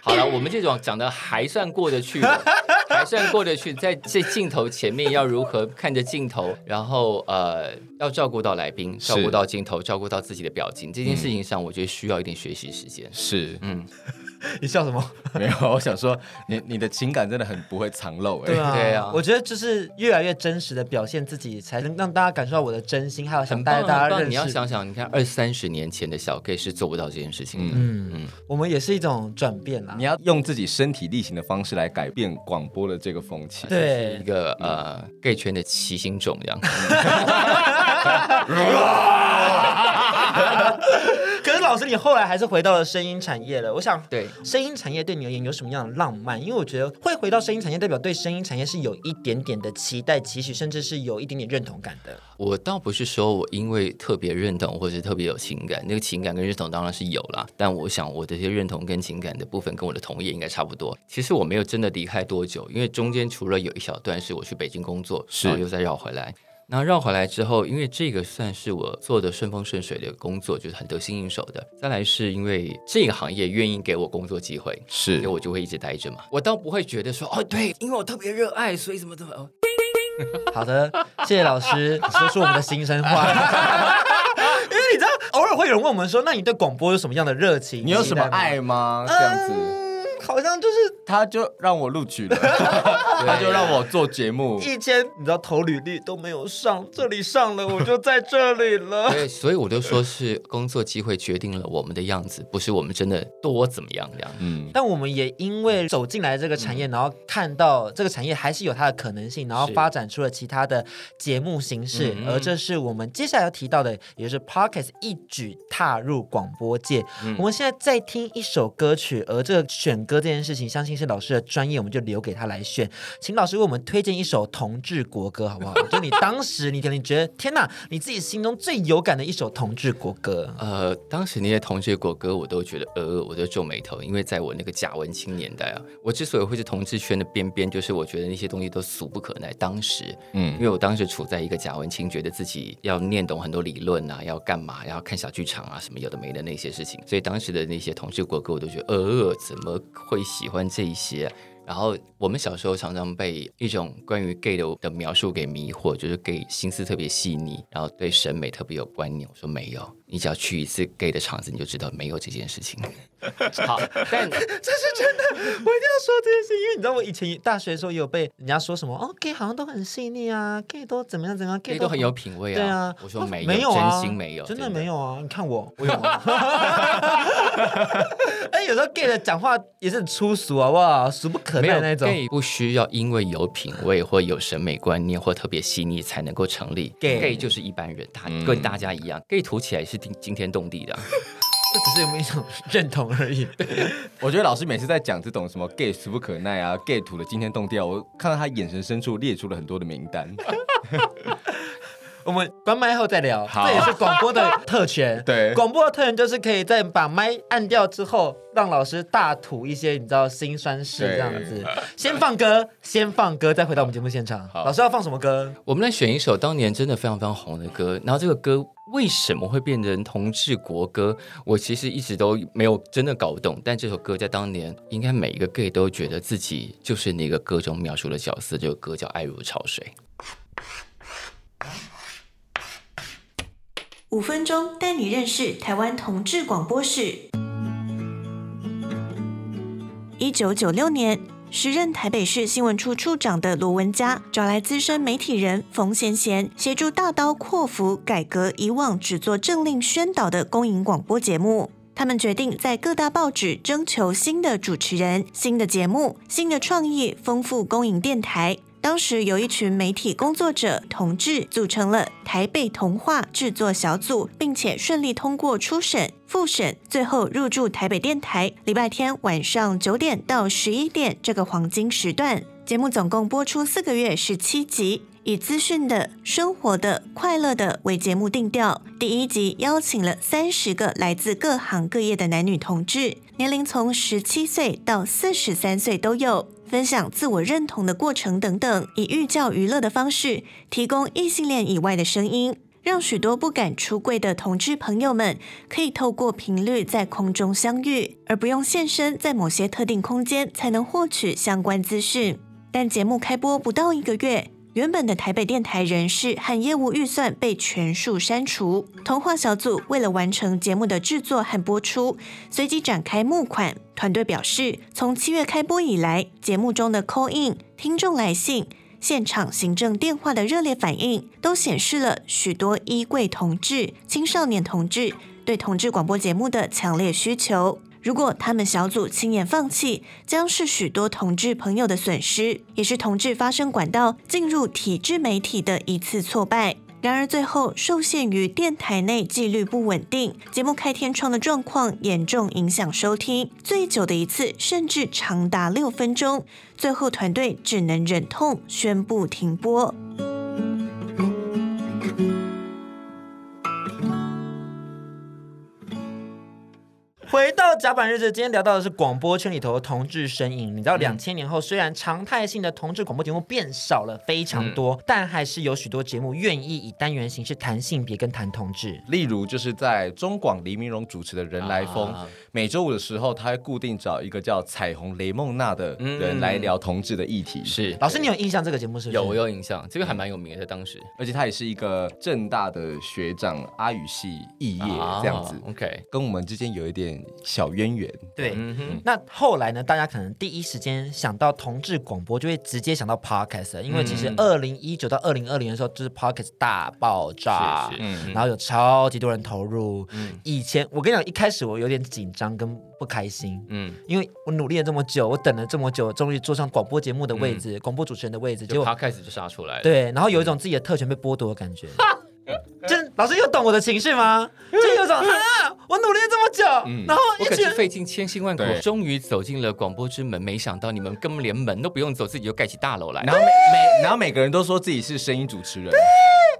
好了，我们这种长得还算过得去的。还算过得去，在这镜头前面要如何看着镜头，然后呃，要照顾到来宾，照顾到镜头，照顾到自己的表情，这件事情上，我觉得需要一点学习时间。是，嗯。你笑什么？没有，我想说，你你的情感真的很不会藏漏哎。对啊，对啊，我觉得就是越来越真实的表现自己，才能让大家感受到我的真心，还有想带大家认识。你要想想，你看二三十年前的小 gay 是做不到这件事情的。嗯嗯，我们也是一种转变啦。你要用自己身体力行的方式来改变广播播了这个风气。对一个呃 gay 圈的奇形种这样。可是老师，你后来还是回到了声音产业了。我想，对声音产业对你而言有什么样的浪漫？因为我觉得会回到声音产业，代表对声音产业是有一点点的期待、期许，甚至是有一点点认同感的。我倒不是说我因为特别认同或者特别有情感，那个情感跟认同当然是有啦。但我想我的这些认同跟情感的部分，跟我的同业应该差不多。其实我没有真的离开多久，因为中间除了有一小段是我去北京工作，然后又再绕回来。那绕回来之后，因为这个算是我做的顺风顺水的工作，就是很得心应手的。再来是因为这个行业愿意给我工作机会，是，所以我就会一直待着嘛。我倒不会觉得说，哦，对，因为我特别热爱，所以怎么怎么。好的，谢谢老师 说出我们的心声话。因为你知道，偶尔会有人问我们说，那你对广播有什么样的热情？你有什么爱吗？这样子。嗯好像就是他就让我录取了，他就让我做节目。以前你知道投履历都没有上，这里上了，我就在这里了。对，所以我就说是工作机会决定了我们的样子，不是我们真的多怎么样这样。嗯，但我们也因为走进来这个产业，嗯、然后看到这个产业还是有它的可能性，然后发展出了其他的节目形式，嗯、而这是我们接下来要提到的，也就是 Podcast 一举踏入广播界。嗯、我们现在在听一首歌曲，而这个选歌。这件事情，相信是老师的专业，我们就留给他来选。请老师为我们推荐一首同志国歌，好不好？就你当时，你可能觉得天哪，你自己心中最有感的一首同志国歌。呃，当时那些同志国歌，我都觉得呃，我都皱眉头，因为在我那个假文青年代啊，我之所以会是同志圈的边边，就是我觉得那些东西都俗不可耐。当时，嗯，因为我当时处在一个假文青，觉得自己要念懂很多理论啊，要干嘛，要看小剧场啊，什么有的没的那些事情，所以当时的那些同志国歌，我都觉得呃，怎么？会喜欢这一些，然后我们小时候常常被一种关于 gay 的的描述给迷惑，就是 gay 心思特别细腻，然后对审美特别有观念。我说没有。你只要去一次 gay 的场子，你就知道没有这件事情。好，但这是真的，我一定要说这件事，因为你知道我以前大学的时候也有被人家说什么哦，gay 好像都很细腻啊，gay 都怎么样怎么样，gay 都，很有品味啊。对啊，我说没有，没有啊，真心没有，真的没有啊。你看我，我有吗？哎，有时候 gay 的讲话也是很粗俗好不好？俗不可耐那种。gay 不需要因为有品味或有审美观念或特别细腻才能够成立。gay gay 就是一般人，他跟大家一样，gay 涂起来是惊惊天动地。这 只是有没有一种认同而已。我觉得老师每次在讲这种什么 gay 俗不可耐啊，gay 土的惊天动地啊，我看到他眼神深处列出了很多的名单。我们关麦后再聊，这也是广播的特权。对，广播的特权就是可以在把麦按掉之后，让老师大吐一些你知道辛酸事这样子。先放歌，先放歌，再回到我们节目现场。老师要放什么歌？我们来选一首当年真的非常非常红的歌。然后这个歌为什么会变成同志国歌？我其实一直都没有真的搞不懂。但这首歌在当年，应该每一个 gay 都觉得自己就是那个歌中描述的角色。这个歌叫《爱如潮水》。五分钟带你认识台湾同志广播史。一九九六年，时任台北市新闻处处长的罗文嘉找来资深媒体人冯贤贤，协助大刀阔斧改革以往只做政令宣导的公营广播节目。他们决定在各大报纸征求新的主持人、新的节目、新的创意，丰富公营电台。当时有一群媒体工作者同志组成了台北童话制作小组，并且顺利通过初审、复审，最后入驻台北电台。礼拜天晚上九点到十一点这个黄金时段，节目总共播出四个月，十七集，以资讯的、生活的、快乐的为节目定调。第一集邀请了三十个来自各行各业的男女同志，年龄从十七岁到四十三岁都有。分享自我认同的过程等等，以寓教于乐的方式，提供异性恋以外的声音，让许多不敢出柜的同志朋友们可以透过频率在空中相遇，而不用现身在某些特定空间才能获取相关资讯。但节目开播不到一个月，原本的台北电台人事和业务预算被全数删除。童话小组为了完成节目的制作和播出，随即展开募款。团队表示，从七月开播以来，节目中的 call in、听众来信、现场行政电话的热烈反应，都显示了许多衣柜同志、青少年同志对同志广播节目的强烈需求。如果他们小组轻言放弃，将是许多同志朋友的损失，也是同志发声管道进入体制媒体的一次挫败。然而，最后受限于电台内纪律不稳定，节目开天窗的状况严重影响收听。最久的一次甚至长达六分钟，最后团队只能忍痛宣布停播。回到甲板日志，今天聊到的是广播圈里头的同志身影。你知道，两千年后虽然常态性的同志广播节目变少了非常多，嗯、但还是有许多节目愿意以单元形式谈性别跟谈同志。例如，就是在中广黎明荣主持的人来疯，啊、每周五的时候，他会固定找一个叫彩虹雷梦娜的人来聊同志的议题。是老师，你有印象这个节目是不是？有，我有印象，这个还蛮有名的，在当时，而且他也是一个正大的学长，阿语系肄业这样子。啊、OK，跟我们之间有一点。小渊源，对，嗯、那后来呢？大家可能第一时间想到同志广播，就会直接想到 podcast，因为其实二零一九到二零二零的时候，就是 podcast 大爆炸，嗯、然后有超级多人投入。嗯、以前我跟你讲，一开始我有点紧张跟不开心，嗯，因为我努力了这么久，我等了这么久，终于坐上广播节目的位置，嗯、广播主持人的位置，就 podcast 就杀出来了，对，然后有一种自己的特权被剥夺的感觉。真 老师又懂我的情绪吗？就有种啊，我努力了这么久，嗯、然后我可是费尽千辛万苦，终于走进了广播之门，没想到你们根本连门都不用走，自己就盖起大楼来。然后每每然后每个人都说自己是声音主持人，对，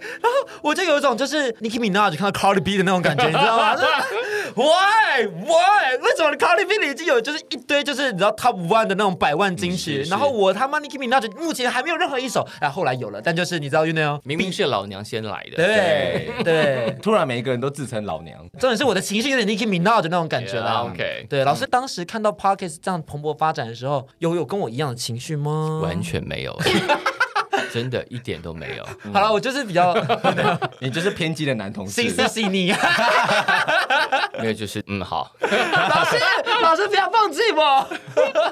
然后我就有一种就是 Nicki Minaj 看到 Cardi B 的那种感觉，你知道吗？Why Why？为什么 Cardi B 里已经有就是一堆就是你知道 Top One 的那种百万金曲，然后我他妈 Nicki Minaj 目前还没有任何一首，哎，后来有了，但就是你知道 You know，明明是老娘先来的，对对，突然每一个人都自称老娘，重点是我的情绪有点 Nicki Minaj 的那种感觉啦。OK，对，老师当时看到 Podcast 这样蓬勃发展的时候，有有跟我一样的情绪吗？完全没有。真的一点都没有。好了，我就是比较，你就是偏激的男同事，心思细腻。没有，就是嗯，好。老师，老师不要放弃我。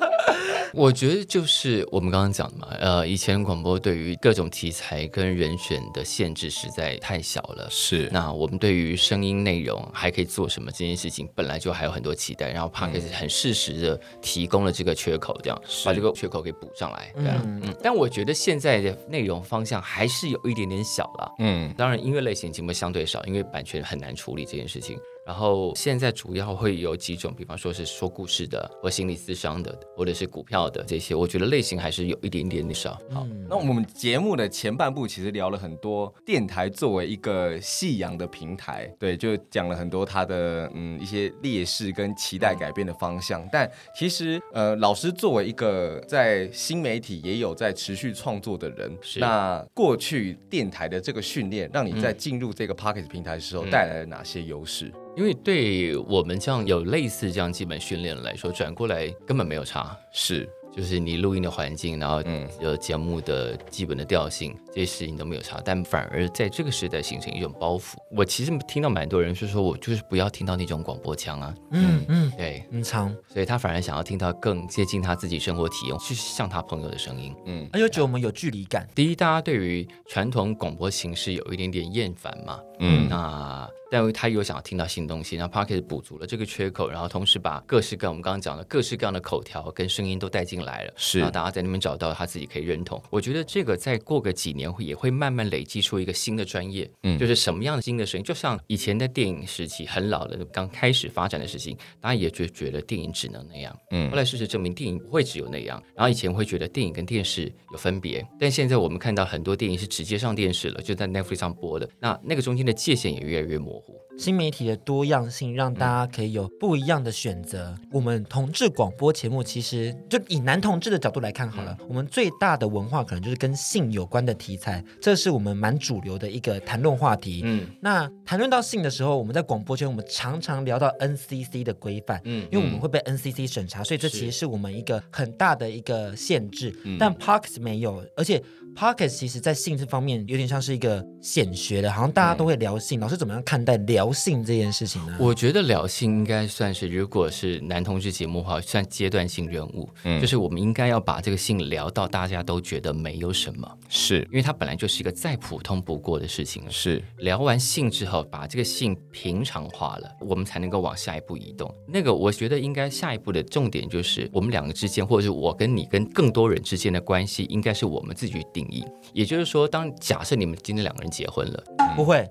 我觉得就是我们刚刚讲的嘛，呃，以前广播对于各种题材跟人选的限制实在太小了。是。那我们对于声音内容还可以做什么这件事情，本来就还有很多期待。然后 Podcast 很适时的提供了这个缺口，这样把这个缺口给补上来。对啊，嗯。但我觉得现在的。内容方向还是有一点点小了，嗯，当然音乐类型节目相对少，因为版权很难处理这件事情。然后现在主要会有几种，比方说是说故事的，或心理咨商的，或者是股票的这些，我觉得类型还是有一点点的少。好，嗯、那我们节目的前半部其实聊了很多电台作为一个夕阳的平台，对，就讲了很多它的嗯一些劣势跟期待改变的方向。嗯、但其实呃，老师作为一个在新媒体也有在持续创作的人，是那过去电台的这个训练，让你在进入这个 Podcast 平台的时候带来了哪些优势？因为对我们这样有类似这样基本训练来说，转过来根本没有差，是。就是你录音的环境，然后有节目的基本的调性，嗯、这些事情都没有差，但反而在这个时代形成一种包袱。我其实听到蛮多人是说，我就是不要听到那种广播腔啊，嗯嗯，对，很长，所以他反而想要听到更接近他自己生活体验，去像他朋友的声音，嗯，而且觉得我们有距离感。第一，大家对于传统广播形式有一点点厌烦嘛，嗯，那。但他又想要听到新东西，然后 Podcast 补足了这个缺口，然后同时把各式各样我们刚刚讲的各式各样的口条跟声音都带进来了，是，然后大家在那边找到他自己可以认同。我觉得这个再过个几年会也会慢慢累积出一个新的专业，嗯，就是什么样的新的声音，就像以前的电影时期很老的刚开始发展的事情，大家也觉觉得电影只能那样，嗯，后来事实证明电影不会只有那样，然后以前会觉得电影跟电视有分别，但现在我们看到很多电影是直接上电视了，就在 Netflix 上播的，那那个中间的界限也越来越模糊。新媒体的多样性让大家可以有不一样的选择。嗯、我们同志广播节目其实就以男同志的角度来看好了，嗯、我们最大的文化可能就是跟性有关的题材，这是我们蛮主流的一个谈论话题。嗯，那谈论到性的时候，我们在广播圈我们常常聊到 NCC 的规范，嗯，因为我们会被 NCC 审查，所以这其实是我们一个很大的一个限制。嗯、但 Podcast 没有，而且 Podcast 其实在性这方面有点像是一个显学的，好像大家都会聊性。嗯、老师怎么样看待聊性这件事情呢？我觉得聊性应该算是，如果是男同志节目的话，算阶段性任务。嗯，就是我们应该要把这个性聊到大家都觉得没有什么，是因为它本来就是一个再普通不过的事情了。是聊完性之后，把这个性平常化了，我们才能够往下一步移动。那个我觉得应该下一步的重点就是我们两个之间，或者是我跟你跟更多人之间的关系，应该是我们自己去定义。也就是说，当假设你们今天两个人结婚了，不会，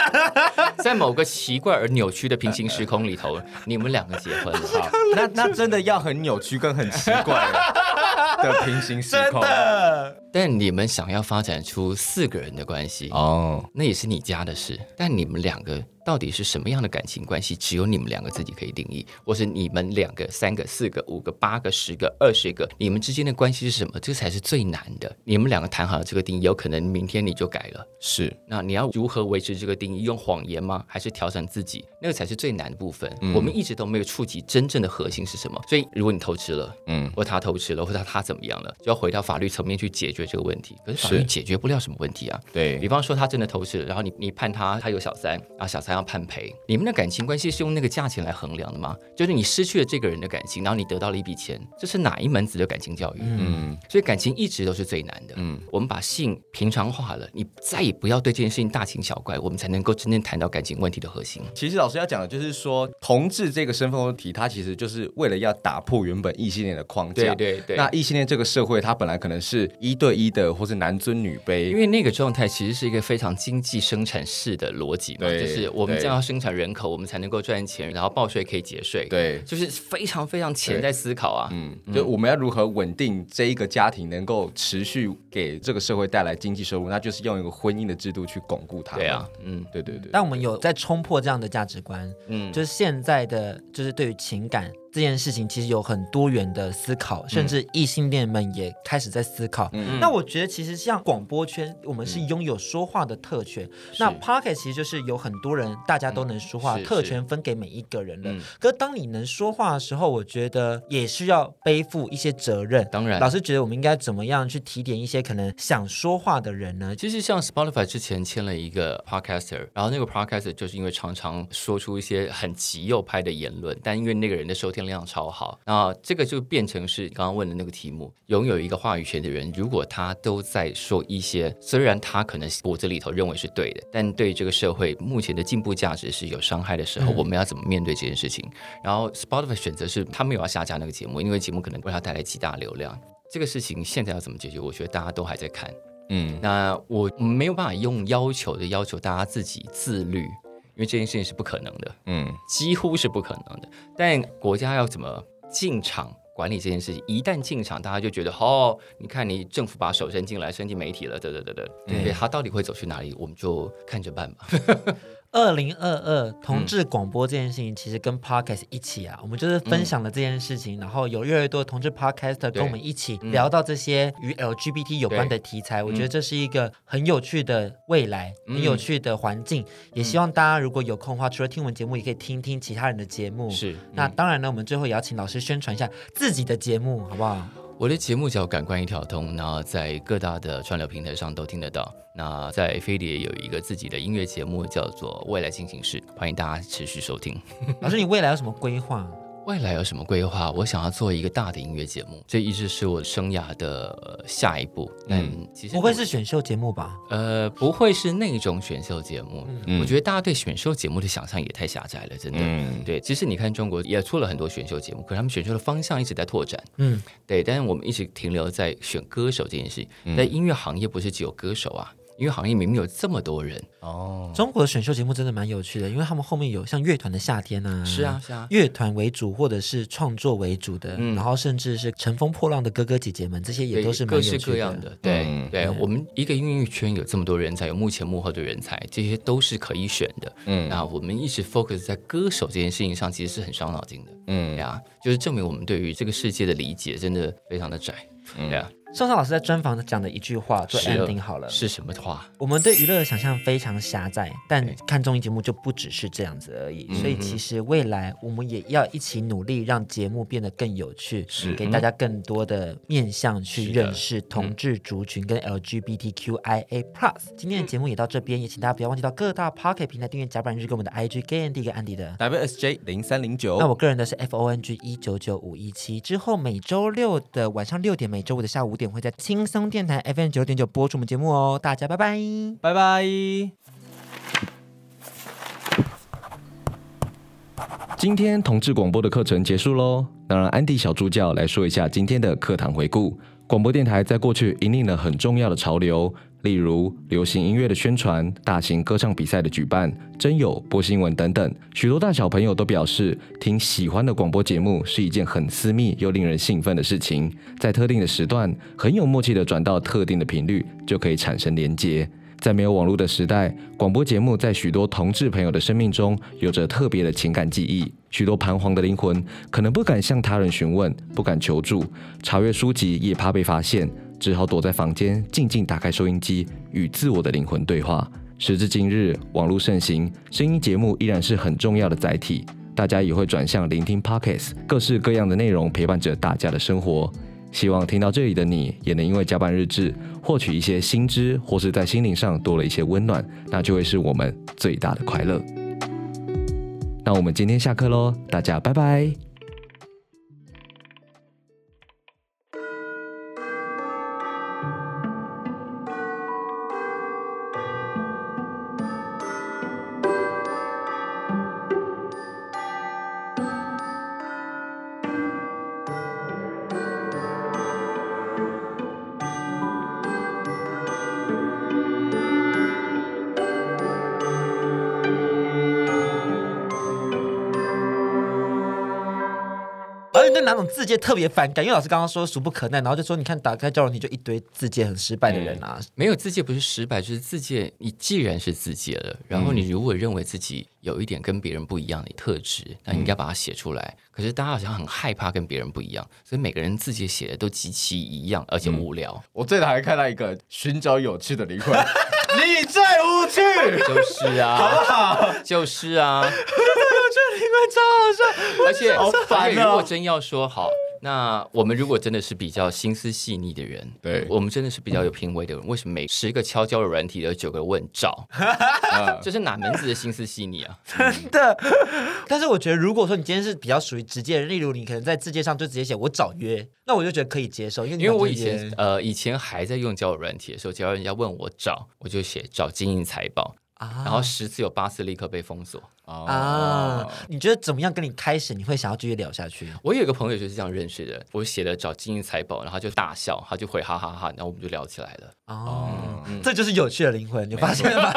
在某个奇怪而扭曲的平行时空里头，你们两个结婚了，哈，那那真的要很扭曲跟很奇怪的 平行时空。但你们想要发展出四个人的关系哦，那也是你家的事。但你们两个。到底是什么样的感情关系？只有你们两个自己可以定义，或是你们两个、三个、四个、五个、八个、十个、二十个，你们之间的关系是什么？这才是最难的。你们两个谈好了这个定义，有可能明天你就改了。是，那你要如何维持这个定义？用谎言吗？还是调整自己？那个才是最难的部分。嗯、我们一直都没有触及真正的核心是什么。所以，如果你偷吃了，嗯，或他偷吃了，或者他，他怎么样了，就要回到法律层面去解决这个问题。可是法律解决不了什么问题啊。对，比方说他真的偷吃了，然后你你判他他有小三，然后小三要判赔，你。们的感情关系是用那个价钱来衡量的吗？就是你失去了这个人的感情，然后你得到了一笔钱，这是哪一门子的感情教育？嗯，所以感情一直都是最难的。嗯，我们把性平常化了，你再也不要对这件事情大惊小怪，我们才能够真正谈到感情问题的核心。其实老师要讲的就是说，同志这个身份问题，它其实就是为了要打破原本异性恋的框架。对对对。那异性恋这个社会，它本来可能是一对一的，或是男尊女卑，因为那个状态其实是一个非常经济生产式的逻辑嘛，对就是我们将要生产人。口我们才能够赚钱，然后报税可以节税，对，就是非常非常前在思考啊，嗯，就我们要如何稳定这一个家庭，能够持续给这个社会带来经济收入，那就是用一个婚姻的制度去巩固它。对啊，嗯，对对对。但我们有在冲破这样的价值观，嗯，就是现在的就是对于情感。这件事情其实有很多元的思考，甚至异性恋们也开始在思考。嗯、那我觉得，其实像广播圈，我们是拥有说话的特权。嗯、那 Pocket 其实就是有很多人，大家都能说话，嗯、特权分给每一个人了。可是当你能说话的时候，我觉得也需要背负一些责任。当然，老师觉得我们应该怎么样去提点一些可能想说话的人呢？其实像 Spotify 之前签了一个 Podcaster，然后那个 Podcaster 就是因为常常说出一些很极右派的言论，但因为那个人的收听量超好，那这个就变成是刚刚问的那个题目：拥有一个话语权的人，如果他都在说一些虽然他可能骨子里头认为是对的，但对这个社会目前的进步价值是有伤害的时候，嗯、我们要怎么面对这件事情？然后 Spotify 选择是他没有要下架那个节目，因为节目可能为他带来极大流量。这个事情现在要怎么解决？我觉得大家都还在看。嗯，那我没有办法用要求的要求大家自己自律。因为这件事情是不可能的，嗯，几乎是不可能的。但国家要怎么进场管理这件事情？一旦进场，大家就觉得，哦，你看你政府把手伸进来，伸进媒体了，对对对对，对，他到底会走去哪里？我们就看着办吧。二零二二同志广播这件事情，其实跟 Podcast 一起啊，嗯、我们就是分享了这件事情，嗯、然后有越来越多同志 Podcaster 跟我们一起聊到这些与 LGBT 有关的题材。我觉得这是一个很有趣的未来，嗯、很有趣的环境。嗯、也希望大家如果有空的话，除了听我们节目，也可以听听其他人的节目。是，那当然呢，我们最后也要请老师宣传一下自己的节目，好不好？我的节目叫《感官一条通》，那在各大的串流平台上都听得到。那在飞碟有一个自己的音乐节目，叫做《未来进行式》，欢迎大家持续收听。老师，你未来有什么规划？未来有什么规划？我想要做一个大的音乐节目，这一直是我生涯的下一步。嗯，其实不会是选秀节目吧？呃，不会是那种选秀节目。嗯，我觉得大家对选秀节目的想象也太狭窄了，真的。嗯，对。其实你看中国也出了很多选秀节目，可是他们选秀的方向一直在拓展。嗯，对。但是我们一直停留在选歌手这件事。但音乐行业不是只有歌手啊。因为行业明明有这么多人哦，中国的选秀节目真的蛮有趣的，因为他们后面有像乐团的夏天啊，是啊是啊，乐团为主或者是创作为主的，嗯、然后甚至是乘风破浪的哥哥姐姐们，这些也都是蛮有趣，各式各样的。对、嗯、对，我们一个音乐圈有这么多人才，有幕前幕后的人才，这些都是可以选的。嗯，那我们一直 focus 在歌手这件事情上，其实是很伤脑筋的。嗯呀，就是证明我们对于这个世界的理解真的非常的窄。嗯。宋宋老师在专访讲的一句话做 ending 好了，是什么话？我们对娱乐的想象非常狭窄，但看综艺节目就不只是这样子而已。嗯、所以其实未来我们也要一起努力，让节目变得更有趣，是给大家更多的面向去认识同志族群跟 LGBTQIA Plus。今天的节目也到这边，也请大家不要忘记到各大 Pocket 平台订阅甲板日跟我们的 IG Gay Andy 跟安迪的 WSJ 零三零九。那我个人的是 FONG 一九九五一七。之后每周六的晚上六点，每周五的下午五点会在轻松电台 FM 九点九播出我们节目哦。大家拜拜，拜拜。今天同志广播的课程结束喽，那让安迪小助教来说一下今天的课堂回顾。广播电台在过去引领了很重要的潮流。例如流行音乐的宣传、大型歌唱比赛的举办、真友、播新闻等等，许多大小朋友都表示，听喜欢的广播节目是一件很私密又令人兴奋的事情。在特定的时段，很有默契地转到特定的频率，就可以产生连接。在没有网络的时代，广播节目在许多同志朋友的生命中有着特别的情感记忆。许多彷徨的灵魂可能不敢向他人询问，不敢求助，查阅书籍也怕被发现。只好躲在房间，静静打开收音机，与自我的灵魂对话。时至今日，网络盛行，声音节目依然是很重要的载体。大家也会转向聆听 Podcast，各式各样的内容陪伴着大家的生活。希望听到这里的你，也能因为加班日志获取一些新知，或是在心灵上多了一些温暖，那就会是我们最大的快乐。那我们今天下课喽，大家拜拜。哪种自介特别反感？因为老师刚刚说俗不可耐，然后就说你看打开交友软体就一堆自介很失败的人啊。没有自介不是失败，就是自介。你既然是自介了，然后你如果认为自己有一点跟别人不一样的特质，那你应该把它写出来。可是大家好像很害怕跟别人不一样，所以每个人自介写的都极其一样，而且无聊。嗯、我最讨厌看到一个寻找有趣的灵魂，你最无趣，就是啊，好不好？就是啊。因为超好笑，而且好烦哦。如果真要说好，那我们如果真的是比较心思细腻的人，对，我们真的是比较有品味的人，为什么每十个敲交友软体有九个问找？这是哪门子的心思细腻啊？真的。但是我觉得，如果说你今天是比较属于直接的，例如你可能在字介上就直接写我找约，那我就觉得可以接受，因为因为我以前呃以前还在用交友软体的时候，只要人家问我找，我就写找金银财宝。啊、然后十次有八次立刻被封锁啊！你觉得怎么样？跟你开始，你会想要继续聊下去？我有一个朋友就是这样认识的，我写了找金银财宝，然后就大笑，他就回哈哈哈哈，然后我们就聊起来了。哦，嗯、这就是有趣的灵魂，你发现了吗？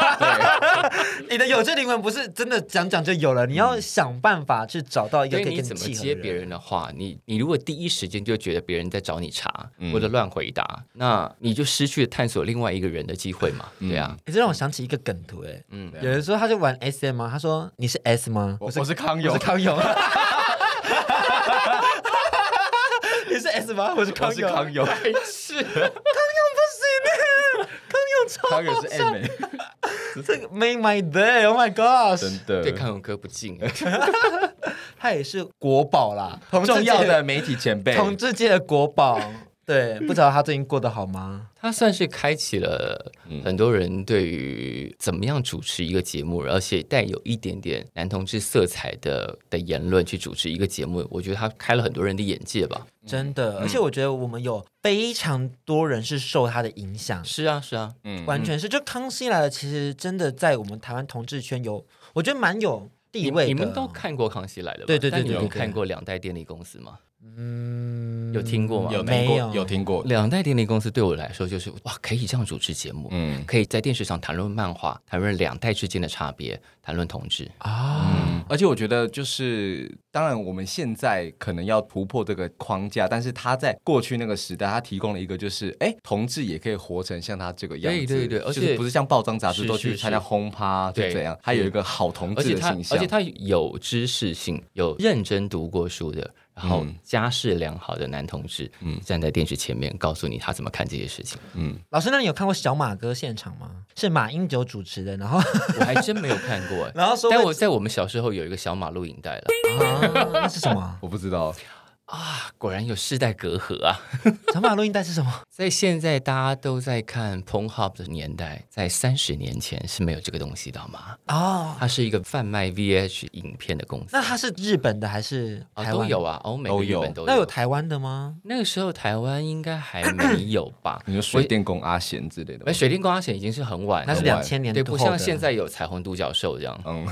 你的有趣灵魂不是真的讲讲就有了，你要想办法去找到一个可以跟你怎么接别人的话？你你如果第一时间就觉得别人在找你茬，或者乱回答，嗯、那你就失去了探索另外一个人的机会嘛？对啊，你、欸、这让我想起一个梗图，哎，嗯。有人说他就玩 SM 吗？他说你是 S 吗？我是我是康永，我是康永。你是 S 吗？我是康永，康永。是 康永不行呢，康永超康永是 M，这个 Make my day，Oh my gosh，真的。对康永哥不敬，他也是国宝啦，重要的媒体前辈，同志界的国宝。对，不知道他最近过得好吗？他算是开启了很多人对于怎么样主持一个节目，而且带有一点点男同志色彩的的言论去主持一个节目。我觉得他开了很多人的眼界吧，真的。而且我觉得我们有非常多人是受他的影响。是啊，是啊，嗯，完全是。就康熙来了，其实真的在我们台湾同志圈有，我觉得蛮有地位的。你们都看过康熙来了吧？对对对，你有看过两代电力公司吗？嗯，有听过吗？有听过，有听过。两代电力公司对我来说就是哇，可以这样主持节目，嗯，可以在电视上谈论漫画，谈论两代之间的差别，谈论同志啊。嗯，而且我觉得就是当然我们现在可能要突破这个框架，但是他在过去那个时代，他提供了一个就是，哎，同志也可以活成像他这个样子，对对对，而且不是像报章杂志都去参加轰趴，就怎样，他有一个好同志的形象，而且他有知识性，有认真读过书的。然后家世良好的男同志，嗯，站在电视前面告诉你他怎么看这些事情，嗯。老师，那你有看过小马哥现场吗？是马英九主持的，然后 我还真没有看过，然后说，但我在我们小时候有一个小马录影带了，啊，那是什么？我不知道。啊，果然有世代隔阂啊！长发录音带是什么？在现在大家都在看 Pornhub 的年代，在三十年前是没有这个东西的吗？哦，它是一个贩卖 VH 影片的公司。那它是日本的还是台湾？都有啊，欧美日本都有。那有台湾的吗？那个时候台湾应该还没有吧？你说水电工阿贤之类的？哎，水电工阿贤已经是很晚，那是两千年，对，不像现在有彩虹独角兽这样。嗯。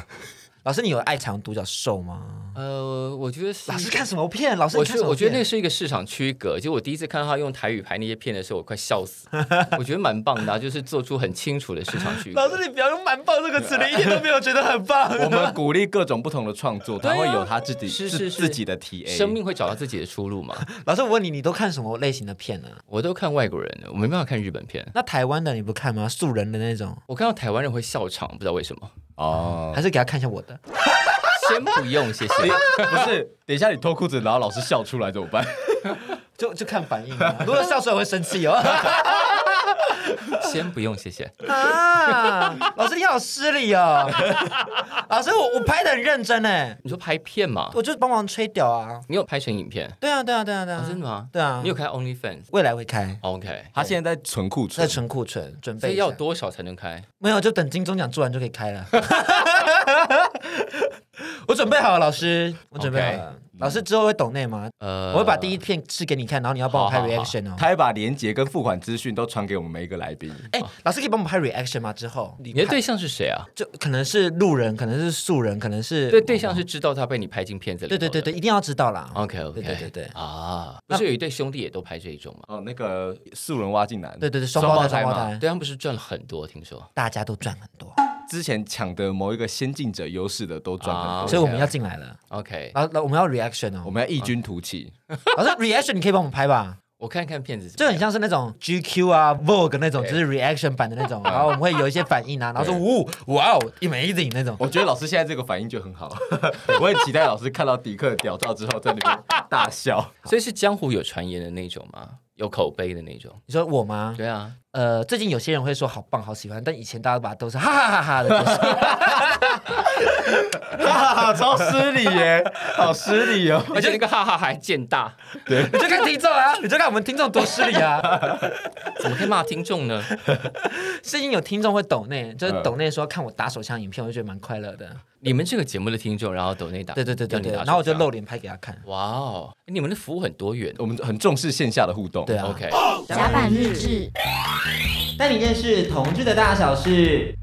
老师，你有爱藏独角兽吗？呃，我觉得是。老师看什么片？老师我觉我觉得那是一个市场区隔。就我第一次看到他用台语拍那些片的时候，我快笑死。我觉得蛮棒的，就是做出很清楚的市场区隔。老师，你不要用“蛮棒”这个词，你一点都没有觉得很棒。我们鼓励各种不同的创作，他会有他自己 是是自己的 TA，生命会找到自己的出路嘛。老师，我问你，你都看什么类型的片呢？我都看外国人的，我没办法看日本片。那台湾的你不看吗？素人的那种？我看到台湾人会笑场，不知道为什么。哦，还是给他看一下我的。先不用，谢谢。不是，等一下你脱裤子，然后老师笑出来怎么办？就就看反应啊。如果笑出来会生气哦。先不用，谢谢。啊，老师你好失礼哦。老师，我我拍的很认真哎。你说拍片吗？我就帮忙吹屌啊。你有拍成影片？对啊，对啊，对啊，对啊。真的吗？对啊。你有开 OnlyFans？未来会开。OK。他现在在存库存，在存库存，准备。所以要多少才能开？没有，就等金钟奖做完就可以开了。我准备好了，老师，我准备好了。老师之后会懂内吗？呃，我会把第一片试给你看，然后你要帮我拍 reaction 哦。他会把连接跟付款资讯都传给我们每一个来宾。哎，老师可以帮我们拍 reaction 吗？之后你的对象是谁啊？就可能是路人，可能是素人，可能是对对象是知道他被你拍进片子里。对对对对，一定要知道啦。OK OK，对对对啊，不是有一对兄弟也都拍这一种吗？哦，那个素人挖进来。对对对，双胞胎双胞胎，对他们不是赚了很多，听说大家都赚很多。之前抢的某一个先进者优势的都赚很多，所以我们要进来了。OK，然后我们要 reaction 哦，我们要异军突起。老师 reaction 你可以帮我们拍吧？我看看片子，就很像是那种 GQ 啊 Vogue 那种，就是 reaction 版的那种。然后我们会有一些反应啊，然后说呜哇哦 amazing 那种。我觉得老师现在这个反应就很好，我很期待老师看到迪克屌照之后在那边大笑。所以是江湖有传言的那种吗？有口碑的那种？你说我吗？对啊。呃，最近有些人会说好棒、好喜欢，但以前大家把都是哈哈哈哈的，哈哈哈，超失礼耶，好失礼哦！而且那个哈哈还见大，对，你就看听众啊，你就看我们听众多失礼啊！怎么可以骂听众呢？最近有听众会抖内，就是抖内说看我打手枪影片，我就觉得蛮快乐的。你们这个节目的听众，然后抖内打，对对对对对，然后我就露脸拍给他看。哇哦，你们的服务很多元，我们很重视线下的互动。对啊，OK。甲板日志。带你认识同志的大小事。